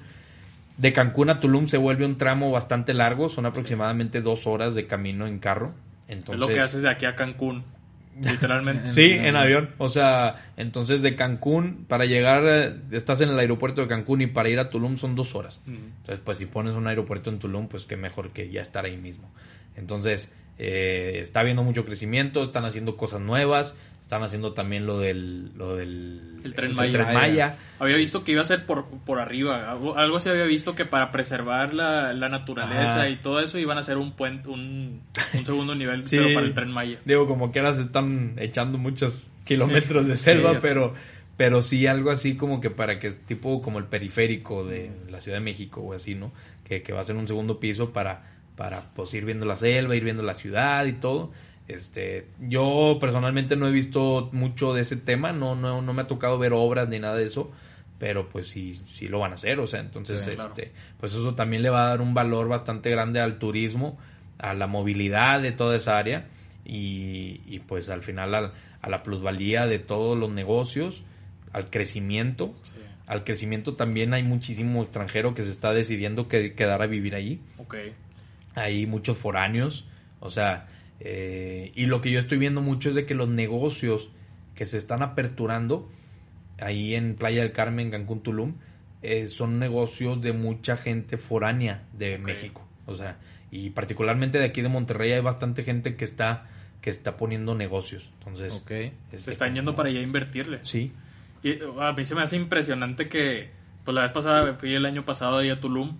de Cancún a Tulum se vuelve un tramo bastante largo, son aproximadamente dos horas de camino en carro. Entonces, es lo que haces de aquí a Cancún, literalmente. Sí, en avión. O sea, entonces de Cancún, para llegar, eh, estás en el aeropuerto de Cancún y para ir a Tulum son dos horas. Entonces, pues si pones un aeropuerto en Tulum, pues qué mejor que ya estar ahí mismo. Entonces, eh, está habiendo mucho crecimiento, están haciendo cosas nuevas, están haciendo también lo del... Lo del El Tren el Maya. Tren Maya. Había visto que iba a ser por, por arriba. Algo, algo así había visto que para preservar la, la naturaleza Ajá. y todo eso iban a hacer un puente, un, un segundo nivel, Sí. pero para el tren Maya. Digo, como que ahora se están echando muchos kilómetros de selva, pero, pero sí algo así como que para que tipo como el periférico de la Ciudad de México o así, ¿no? Que, que va a ser un segundo piso para, para pues ir viendo la selva, ir viendo la ciudad y todo. Este, yo personalmente no he visto mucho de ese tema, no, no, no me ha tocado ver obras ni nada de eso, pero pues sí, sí lo van a hacer, o sea, entonces, Sí, claro. este, pues eso también le va a dar un valor bastante grande al turismo, a la movilidad de toda esa área y, y, pues al final al- a la plusvalía de todos los negocios, al crecimiento. Sí. Al crecimiento también hay muchísimo extranjero que se está decidiendo que, quedar a vivir allí. Ok. Hay muchos foráneos, o sea, eh, y lo que yo estoy viendo mucho es de que los negocios que se están aperturando ahí en Playa del Carmen, Cancún, Tulum, eh, son negocios de mucha gente foránea de. México, o sea, y particularmente de aquí de Monterrey hay bastante gente que está que está poniendo negocios, entonces este, Se están yendo para allá a invertirle. sí, Y a mí se me hace impresionante que, pues la vez pasada fui el año pasado ahí a Tulum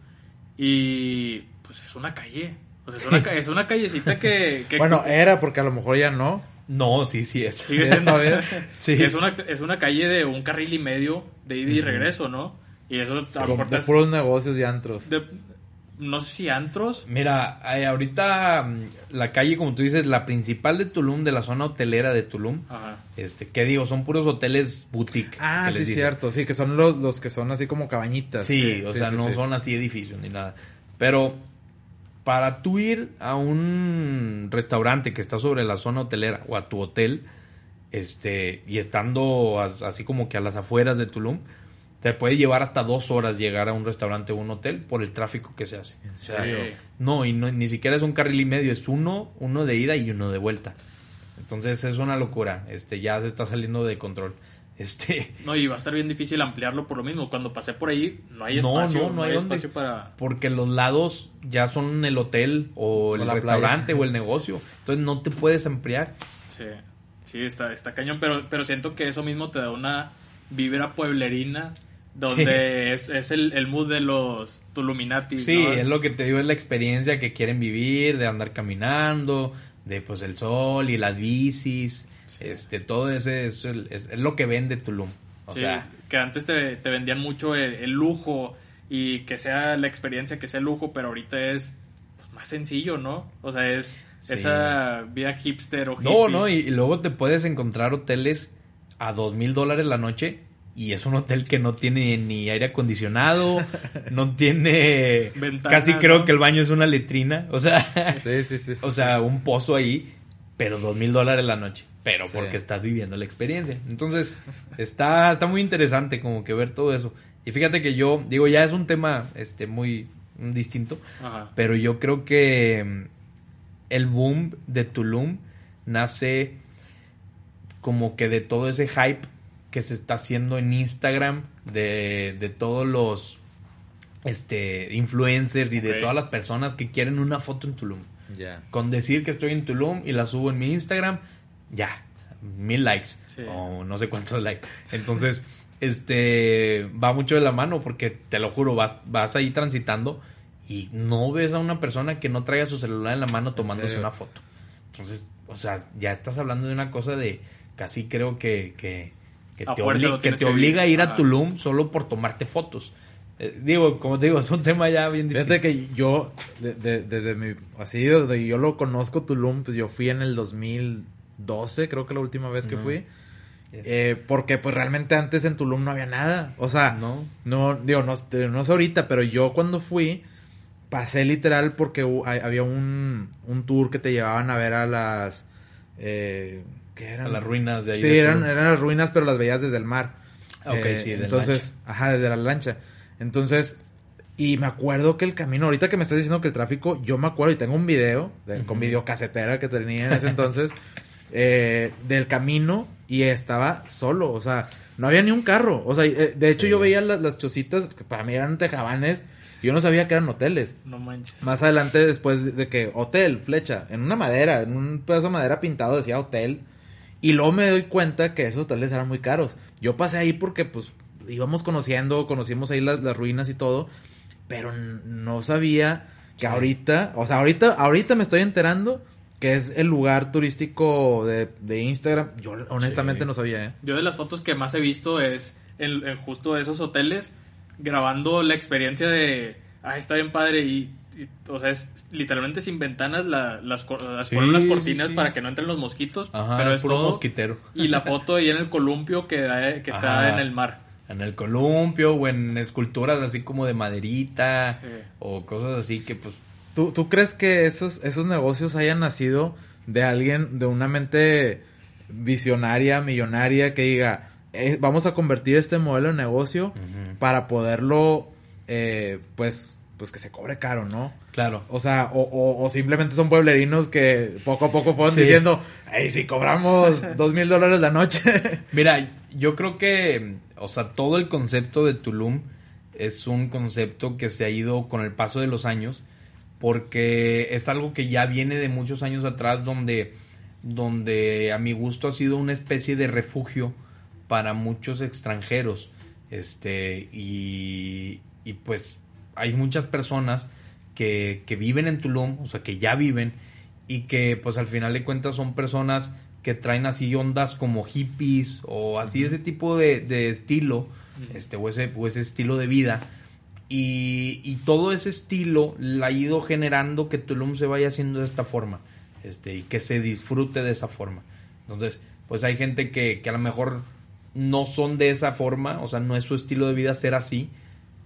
y pues es una calle. O sea, es una, ca- es una callecita que... que Bueno, era porque a lo mejor ya no. no, sí, sí es, Sigue Sí, siendo... sí, Es una, es una calle de un carril y medio de ida y regreso, ¿no? Y eso a lo mejor te de puros negocios y antros. de- no sé si antros. Mira, eh, ahorita mm, la calle, como tú dices, la principal de Tulum, de la zona hotelera de Tulum, Ajá. este, ¿qué digo? Son puros hoteles boutique. Ah, sí, cierto. Sí, que son los, los que son así como cabañitas. Sí, o sí, sea, sí, no sí. son así edificios ni nada. Pero para tú ir a un restaurante que está sobre la zona hotelera o a tu hotel, este, y estando as- así como que a las afueras de Tulum, te puede llevar hasta dos horas llegar a un restaurante o un hotel por el tráfico que se hace. ¿En O sea, no, y no, ni siquiera es un carril y medio, es uno, uno de ida y uno de vuelta. Entonces es una locura, este, ya se está saliendo de control. Este, No, y va a estar bien difícil ampliarlo por lo mismo. Cuando pasé por ahí, no hay No, espacio. no, no hay dónde- espacio para... porque los lados ya son el hotel o el O restaurante playa. o el negocio. Entonces no te puedes ampliar. Sí, sí, está, está cañón, pero, pero siento que eso mismo te da una vibra pueblerina donde es, es el, el mood de los Tuluminati. Sí, ¿no? es lo que te digo, es la experiencia que quieren vivir, de andar caminando, de pues el sol y las bicis, este, todo ese es, el- es- es lo que vende Tulum. O Sí, sea, que antes te, te vendían mucho el, el lujo y que sea la experiencia, que sea el lujo, pero ahorita es pues, más sencillo, ¿no? O sea, es Sí. esa vida hipster o hippie. No, no, y, y luego te puedes encontrar hoteles a dos mil dólares la noche y es un hotel que no tiene ni aire acondicionado, no tiene... Ventana, casi creo ¿no? que el baño es una letrina, o sea, Sí, sí, sí. sí, o sea, un pozo ahí, pero dos mil dólares la noche, pero Sí. porque estás viviendo la experiencia. Entonces, está, está muy interesante como que ver todo eso. Y fíjate que yo, digo, ya es un tema este, muy mm, distinto, Ajá. pero yo creo que mm, el boom de Tulum nace como que de todo ese hype que se está haciendo en Instagram, de, de todos los este, influencers y de todas las personas que quieren una foto en Tulum. Con decir que estoy en Tulum y la subo en mi Instagram, ya, mil likes Sí. o no sé cuántos likes. Entonces, este, va mucho de la mano porque te lo juro, vas, vas ahí transitando y no ves a una persona que no traiga su celular en la mano tomándose una foto. Entonces, o sea, ya estás hablando de una cosa de casi creo que, que, que A te, fuerza obli- lo que tienes te que obliga a ir a Ajá. Tulum solo por tomarte fotos. Eh, digo, como te digo, es un tema ya bien distinto. Fíjate que yo, de- de- desde mi, así, desde yo lo conozco Tulum, pues yo fui en el 2012, creo que la última vez que fui. Eh, porque pues realmente antes en Tulum no había nada. O sea, No. no, digo, no, no sé ahorita, pero yo cuando fui, pasé literal porque había un, un tour que te llevaban a ver a las... Eh, ¿Qué eran? A las ruinas de ahí. Sí, de eran, eran las ruinas, pero las veías desde el mar. Ah, ok, Eh, sí, de Entonces, ajá, desde la lancha. Entonces, y me acuerdo que el camino, ahorita que me estás diciendo que el tráfico, yo me acuerdo y tengo un video de- con Ujú. videocasetera que tenía en ese entonces, eh, del camino y estaba solo, o sea, no había ni un carro. O sea, eh, de hecho Sí. yo veía las, las chocitas que para mí eran tejabanes y yo no sabía que eran hoteles. No manches. Más adelante, después de- que hotel, flecha, en una madera, en un pedazo de madera pintado decía hotel. Y luego me doy cuenta que esos hoteles eran muy caros. Yo pasé ahí porque pues íbamos conociendo, conocimos ahí las, las ruinas y todo. Pero no sabía que ahorita, o sea, ahorita, ahorita me estoy enterando que es el lugar turístico de, de Instagram. Yo honestamente Sí. no sabía, ¿eh? Yo de las fotos que más he visto es en, en justo esos hoteles grabando la experiencia de, ah, está bien padre y, y, o sea, es literalmente sin ventanas la- las, las Sí, ponen cortinas sí. para que no entren los mosquitos, Ajá, pero es puro todo mosquitero. y la foto ahí en el columpio que, da- que está Ajá. en el mar. En el columpio o en esculturas así como de maderita Sí. o cosas así que pues ¿Tú, ¿Tú crees que esos, esos negocios hayan nacido de alguien, de una mente visionaria, millonaria, que diga, "Eh, vamos a convertir este modelo en negocio para poderlo, eh, pues, pues que se cobre caro, ¿no? claro. O sea, o, o- o simplemente son pueblerinos que poco a poco fueron Sí. diciendo, hey, si cobramos dos mil dólares la noche. Mira, yo creo que o sea, todo el concepto de Tulum es un concepto que se ha ido con el paso de los años porque es algo que ya viene de muchos años atrás donde donde a mi gusto ha sido una especie de refugio para muchos extranjeros. Este y, y pues hay muchas personas que, que viven en Tulum, o sea que ya viven y que pues al final de cuentas son personas que traen así ondas como hippies o así ese tipo de, de estilo este o ese, o ese estilo de vida y, y todo ese estilo la ha ido generando que Tulum se vaya haciendo de esta forma este y que se disfrute de esa forma entonces pues hay gente que, que a lo mejor no son de esa forma o sea no es su estilo de vida ser así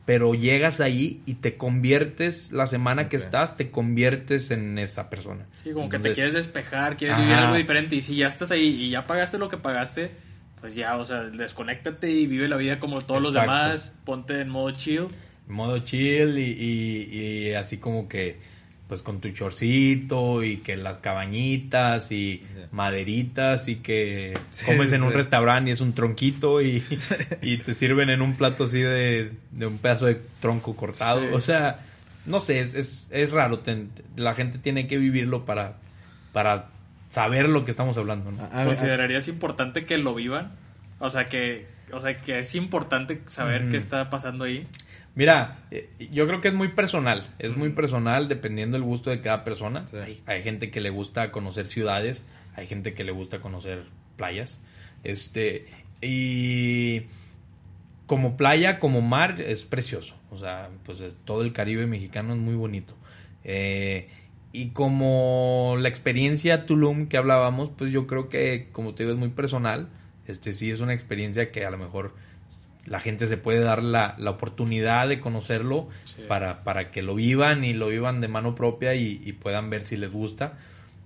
pero llegas ahí y te conviertes la semana que estás te conviertes en esa persona Sí, como que te quieres despejar, quieres Ajá. vivir algo diferente. Y si ya estás ahí y ya pagaste lo que pagaste, pues ya, o sea, desconéctate y vive la vida como todos los demás. Ponte en modo chill. Modo chill y, y- y así como que pues con tu chorcito y que las cabañitas y maderitas y que Sí, comes en un restaurante y es un tronquito y, y te sirven en un plato así de, de un pedazo de tronco cortado. Sí. O sea, no sé, es, es, es raro. ten- la gente tiene que vivirlo para, para saber lo que estamos hablando. ¿no? A- a- ¿Considerarías importante que lo vivan? O sea, que, o sea, que es importante saber qué está pasando ahí. Mira, eh, yo creo que es muy personal, es muy personal dependiendo del gusto de cada persona. Sí. Hay, hay gente que le gusta conocer ciudades, hay gente que le gusta conocer playas. Este, y como playa, como mar, es precioso. O sea, pues es- todo el Caribe mexicano es muy bonito. Eh, y como la experiencia Tulum que hablábamos, pues yo creo que, como te digo, es muy personal. Este sí es una experiencia que a lo mejor la gente se puede dar la, la oportunidad de conocerlo para, para que lo vivan y lo vivan de mano propia y, puedan ver si les gusta.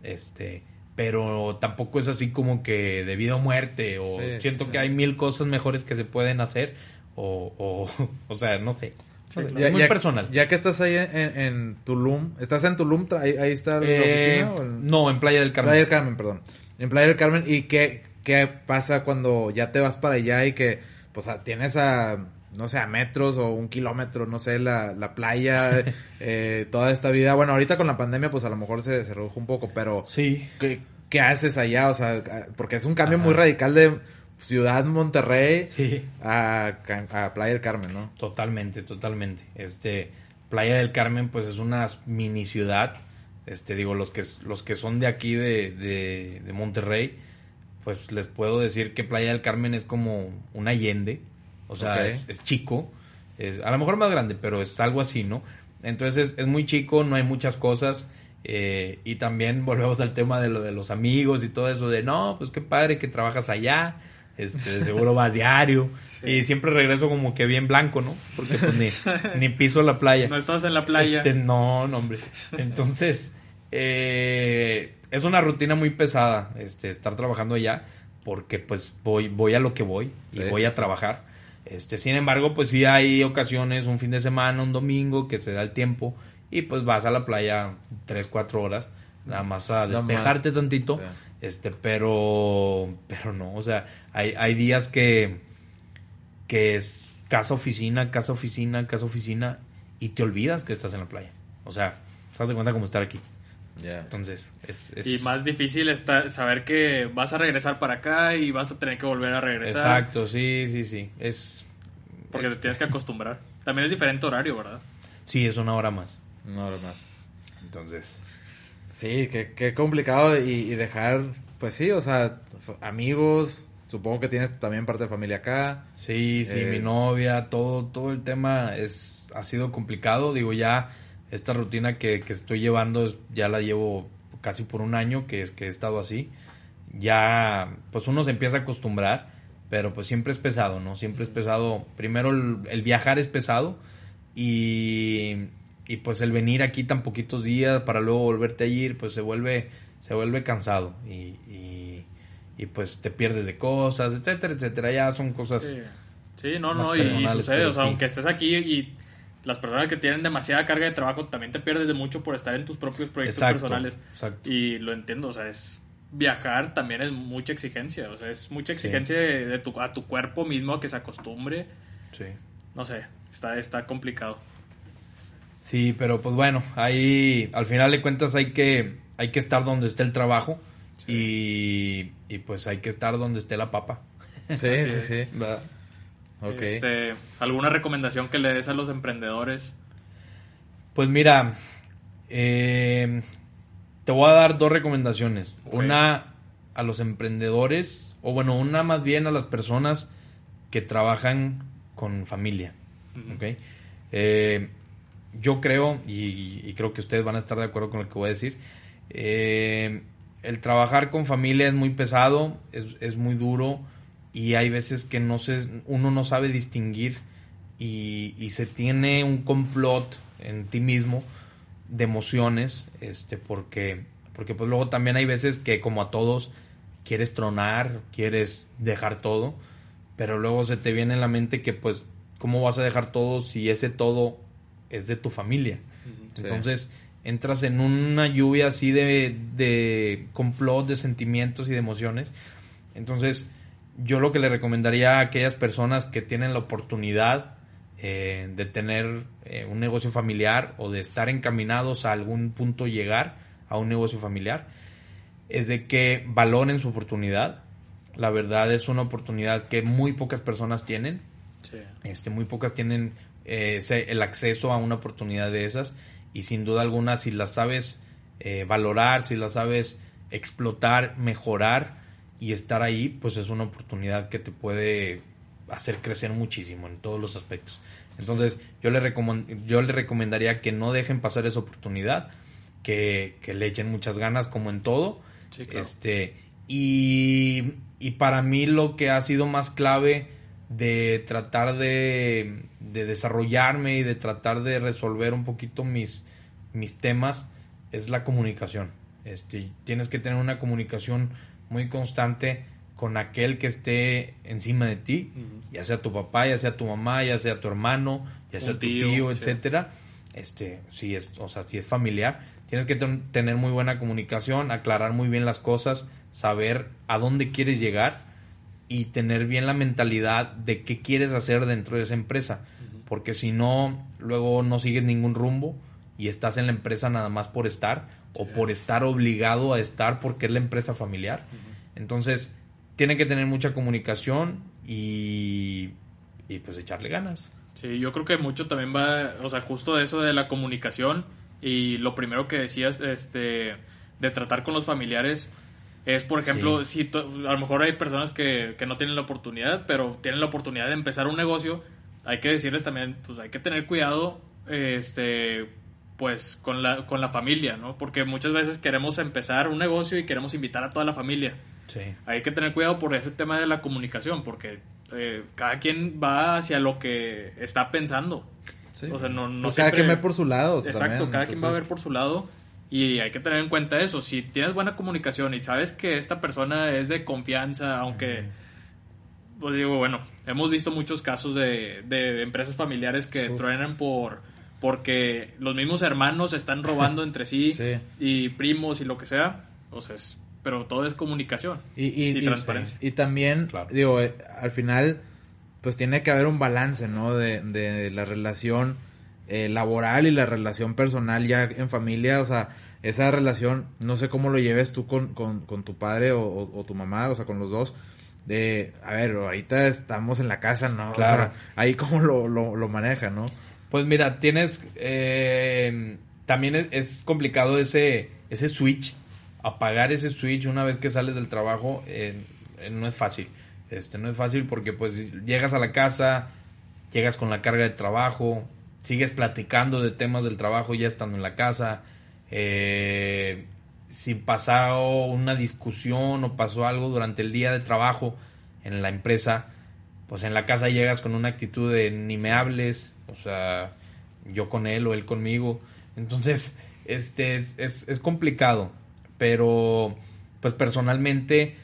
Este, pero tampoco es así como que de vida o muerte o siento que hay mil cosas mejores que se pueden hacer o, o, o sea, no sé muy personal. Ya que estás ahí en, Tulum, ¿estás en Tulum? ¿Ahí, está la eh, oficina? No, en Playa del Carmen. Playa del Carmen, perdón. En Playa del Carmen, ¿y qué, qué pasa cuando ya te vas para allá y que, pues, tienes a, no sé, a metros o un kilómetro, no sé, la, la playa, eh, toda esta vida? Bueno, ahorita con la pandemia, pues, a lo mejor se, se redujo un poco, pero... Sí. ¿qué, ¿Qué haces allá? O sea, porque es un cambio muy radical de Ciudad Monterrey sí. a, a, Playa del Carmen, ¿no? Totalmente, totalmente. Este, Playa del Carmen, pues es una mini ciudad. Este, digo, los que, los que son de aquí, de, de, Monterrey, pues les puedo decir que Playa del Carmen es como un Allende. O sea, es, chico. Es, a lo mejor más grande, pero es algo así, ¿no? Entonces es, muy chico, no hay muchas cosas. Eh, y también volvemos al tema de lo de los amigos y todo eso de no, pues qué padre que trabajas allá este, seguro vas diario. Y siempre regreso como que bien blanco, ¿no? Porque pues ni, ni piso la playa. No estás en la playa. Este, no, no, hombre. Entonces, eh, es una rutina muy pesada, este, estar trabajando allá, porque pues voy, voy a lo que voy y voy a trabajar. Este, sin embargo, pues sí hay ocasiones, un fin de semana, un domingo, que se da el tiempo y pues vas a la playa tres, cuatro horas, nada más a despejarte tantito. Este, pero, pero no, o sea, hay, hay días que, que es casa oficina, casa oficina, casa oficina, y te olvidas que estás en la playa. O sea, te das cuenta como estar aquí. Entonces, es, Y más difícil está saber que vas a regresar para acá y vas a tener que volver a regresar. Exacto, sí, sí, sí. Es. Porque te tienes que acostumbrar. También es diferente horario, ¿verdad? Sí, es una hora más. Una hora más. Entonces. Sí, qué, complicado y, dejar, pues sí, o sea, amigos, supongo que tienes también parte de familia acá. Sí, sí, mi eh, novia, todo, todo el tema es, ha sido complicado, digo ya, esta rutina que, que estoy llevando ya la llevo casi por un año que, que he estado así, ya, pues uno se empieza a acostumbrar, pero pues siempre es pesado, ¿no? Siempre es pesado, primero el viajar es pesado y y pues el venir aquí tan poquitos días para luego volverte a ir, pues se vuelve, se vuelve cansado y, y, pues te pierdes de cosas, etcétera, etcétera. Ya son cosas. Sí, no, no, y, sucede, o sea, aunque estés aquí y las personas que tienen demasiada carga de trabajo también te pierdes de mucho por estar en tus propios proyectos personales. Y lo entiendo, o sea, es viajar también es mucha exigencia, o sea, es mucha exigencia de, tu, a tu cuerpo mismo a que se acostumbre. Sí. No sé, está, está complicado. Sí, pero pues bueno, ahí al final de cuentas hay que, hay que estar donde esté el trabajo y, y, pues hay que estar donde esté la papa. Sí, sí, sí. Okay. Este, ¿Alguna recomendación que le des a los emprendedores? Pues mira, eh, te voy a dar dos recomendaciones. Una a los emprendedores, o bueno, una más bien a las personas que trabajan con familia. Eh, yo creo, y, creo que ustedes van a estar de acuerdo con lo que voy a decir, eh, el trabajar con familia es muy pesado, es, muy duro y hay veces que no se, uno no sabe distinguir y, se tiene un complot en ti mismo de emociones, este, porque, porque pues luego también hay veces que como a todos quieres tronar, quieres dejar todo, pero luego se te viene en la mente que pues cómo vas a dejar todo si ese todo es de tu familia. Entonces entras en una lluvia así de, de complot, de sentimientos y de emociones. Entonces yo lo que le recomendaría a aquellas personas que tienen la oportunidad eh, de tener eh, un negocio familiar o de estar encaminados a algún punto llegar a un negocio familiar es de que valoren su oportunidad. La verdad es una oportunidad que muy pocas personas tienen. Este, muy pocas tienen eh, el acceso a una oportunidad de esas y sin duda alguna si la sabes valorar, si la sabes explotar, mejorar y estar ahí, pues es una oportunidad que te puede hacer crecer muchísimo en todos los aspectos. Entonces yo le, yo le recomendaría que no dejen pasar esa oportunidad, que, que le echen muchas ganas como en todo. Sí, claro. Este, y, y para mí lo que ha sido más clave de tratar de, de desarrollarme y de tratar de resolver un poquito mis, mis temas es la comunicación. Este, tienes que tener una comunicación muy constante con aquel que esté encima de ti, ya sea tu papá, ya sea tu mamá, ya sea tu hermano, ya Un sea tu tío, sí. etcétera. Este, si es, o sea, si es familiar, tienes que ten- tener muy buena comunicación, aclarar muy bien las cosas, saber a dónde quieres llegar y tener bien la mentalidad de qué quieres hacer dentro de esa empresa, porque si no, luego no sigues ningún rumbo y estás en la empresa nada más por estar o por estar obligado a estar porque es la empresa familiar. Entonces, tiene que tener mucha comunicación y, y pues echarle ganas. Sí, yo creo que mucho también va, o sea, justo de eso de la comunicación y lo primero que decías, este, de tratar con los familiares, es, por ejemplo, si a lo mejor hay personas que, que no tienen la oportunidad, pero tienen la oportunidad de empezar un negocio, hay que decirles también, pues hay que tener cuidado, este, pues con la, con la familia, ¿no? Porque muchas veces queremos empezar un negocio y queremos invitar a toda la familia Sí. hay que tener cuidado por ese tema de la comunicación, porque eh, cada quien va hacia lo que está pensando. Sí. O sea, no, no Pues cada quien ve por su lado. Exacto, también, cada quien va a ver por su lado y hay que tener en cuenta eso. Si tienes buena comunicación y sabes que esta persona es de confianza, aunque, pues digo, bueno, hemos visto muchos casos de, de empresas familiares que Uf. truenan por porque los mismos hermanos están robando entre sí, Sí. y primos y lo que sea. O sea, es- pero todo es comunicación Y, y, y y- transparencia. y también, Claro. digo, eh, al final, pues tiene que haber un balance, ¿no? De, de la relación eh, laboral y la relación personal ya en familia, o sea, esa relación, no sé cómo lo lleves tú con, con, con tu padre o, o- o tu mamá, o sea, con los dos. De, a ver, ahorita estamos en la casa, ¿no? O Claro. sea, ahí cómo lo, lo, lo maneja, ¿no? Pues mira, tienes. eh, también es, complicado ese, ese switch. Apagar ese switch una vez que sales del trabajo eh, eh, no es fácil. Este, no es fácil porque pues llegas a la casa, llegas con la carga de trabajo, sigues platicando de temas del trabajo ya estando en la casa. eh, si pasó una discusión o pasó algo durante el día de trabajo en la empresa, pues en la casa llegas con una actitud de ni me hables, o sea, yo con él o él conmigo. Entonces, este es, es, es complicado, pero pues personalmente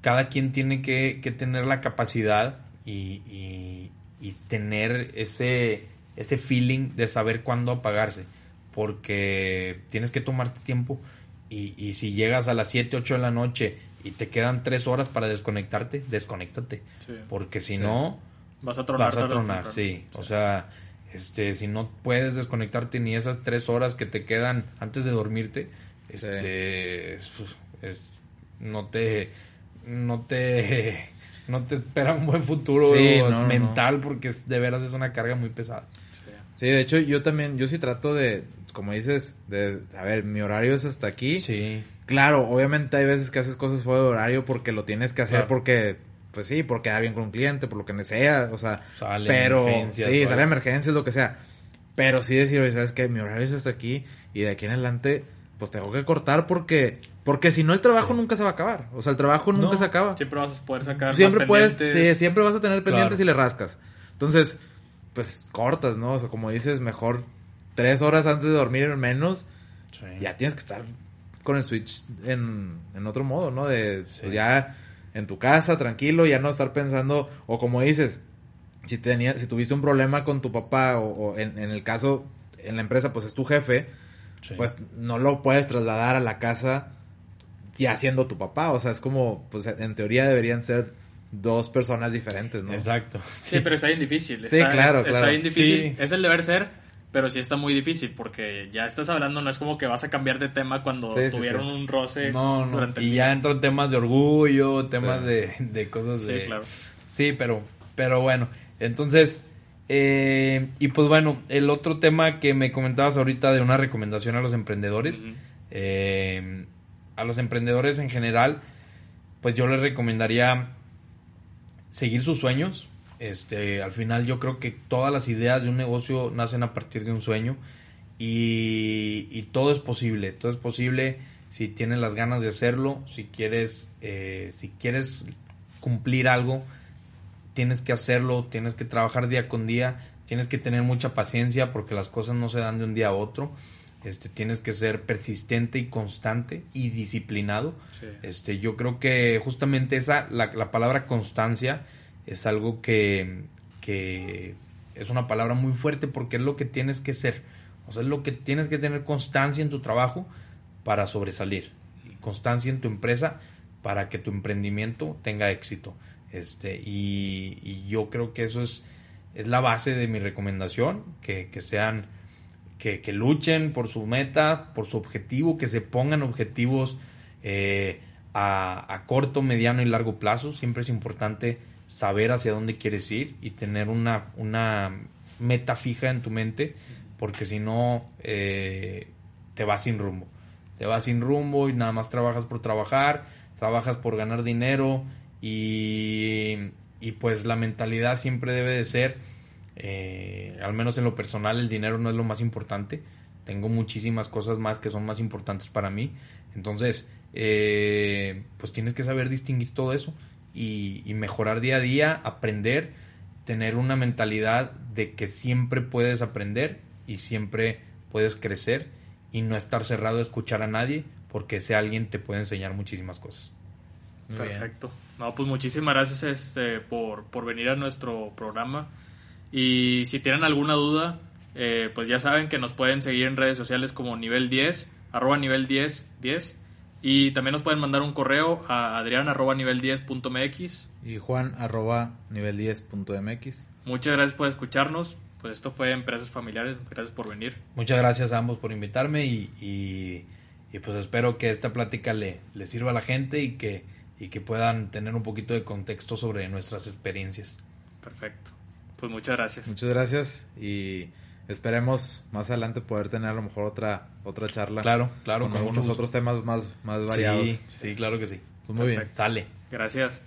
cada quien tiene que, que tener la capacidad y, y- y tener ese, ese feeling de saber cuándo apagarse, porque tienes que tomarte tiempo y, y si llegas a las 7, 8 de la noche y te quedan 3 horas para desconectarte, desconéctate. Sí. Porque si Sí. no, Vas a tronar. vas a tronar, sí. O sea, este, si no puedes desconectarte ni esas tres horas que te quedan antes de dormirte, este, es- es- no te, no te, no te espera un buen futuro Sí, no, no, mental porque es- de veras es una carga muy pesada. Sí. Sí, de hecho, yo también, yo sí trato de, como dices, de, a ver, mi horario es hasta aquí. Sí, Claro, obviamente hay veces que haces cosas fuera de horario porque lo tienes que hacer Claro. porque, pues sí, por quedar bien con un cliente, por lo que sea, o sea, Salen pero sí, todo. sale emergencias, lo que sea. Pero sí decir, oye, ¿sabes qué? Mi horario es hasta aquí y de aquí en adelante, pues tengo que cortar porque, porque si no el trabajo Sí. nunca se va a acabar. O sea, el trabajo nunca No, se acaba. Siempre vas a poder sacar. Siempre más puedes, pendientes. sí, siempre vas a tener pendientes Claro. y le rascas. Entonces, pues cortas, ¿no? O sea, como dices, mejor tres horas antes de dormir menos sí. ya tienes que estar con el Switch en, en otro modo, ¿no? De Sí. pues, ya en tu casa, tranquilo, ya no estar pensando, o como dices, si tenía, si tuviste un problema con tu papá, o, o en, en el caso, en la empresa, pues es tu jefe, Sí. pues no lo puedes trasladar a la casa ya siendo tu papá. O sea, es como, pues en teoría deberían ser dos personas diferentes, ¿no? Exacto. Sí, pero está bien difícil. Sí, Está, claro, está claro. bien difícil. Sí. Es el deber ser, pero sí está muy difícil porque ya estás hablando, no es como que vas a cambiar de tema cuando Sí, sí, tuvieron sí. un roce No, no. durante el Y día. ya entran temas de orgullo, temas Sí. de, de cosas Sí, de... claro. Sí, pero, pero bueno, entonces, eh, y pues bueno, el otro tema que me comentabas ahorita de una recomendación a los emprendedores, eh, a los emprendedores en general, pues yo les recomendaría seguir sus sueños. Este, al final yo creo que todas las ideas de un negocio nacen a partir de un sueño y, y todo es posible, todo es posible si tienes las ganas de hacerlo, si quieres, eh, si quieres cumplir algo, tienes que hacerlo, tienes que trabajar día con día, tienes que tener mucha paciencia porque las cosas no se dan de un día a otro. Este, tienes que ser persistente y constante y disciplinado. Sí. Este, yo creo que justamente esa, la, la palabra constancia es algo que, que es una palabra muy fuerte porque es lo que tienes que ser. O sea, es lo que tienes que tener constancia en tu trabajo para sobresalir. Y constancia en tu empresa para que tu emprendimiento tenga éxito. Este, y, yo creo que eso es, es la base de mi recomendación, que, que sean, que, que luchen por su meta, por su objetivo, que se pongan objetivos eh, a, a corto, mediano y largo plazo. Siempre es importante saber hacia dónde quieres ir y tener una, una meta fija en tu mente, porque si no, eh, te vas sin rumbo. Te vas sin rumbo y nada más trabajas por trabajar, trabajas por ganar dinero y, y pues la mentalidad siempre debe de ser, eh, al menos en lo personal, el dinero no es lo más importante. Tengo muchísimas cosas más que son más importantes para mí. Entonces, eh, pues tienes que saber distinguir todo eso y, y mejorar día a día, aprender, tener una mentalidad de que siempre puedes aprender y siempre puedes crecer y no estar cerrado a escuchar a nadie porque ese alguien te puede enseñar muchísimas cosas. Muy bien. Perfecto. No, pues muchísimas gracias este, por, por venir a nuestro programa. Y si tienen alguna duda, eh, pues ya saben que nos pueden seguir en redes sociales como nivel 10, arroba nivel 10, 10. Y también nos pueden mandar un correo a adrián arroba nivel 10.mx. Y Juan arroba nivel 10.mx. Muchas gracias por escucharnos. Pues esto fue Empresas Familiares. Gracias por venir. Muchas gracias a ambos por invitarme y, y, y pues espero que esta plática le, le sirva a la gente y que, y que puedan tener un poquito de contexto sobre nuestras experiencias. Perfecto. Pues muchas gracias. Muchas gracias y esperemos más adelante poder tener a lo mejor otra otra charla. Claro, claro, con con algunos otros temas más, más variados. Sí, sí, claro que sí. Pues muy bien. Sale. Gracias.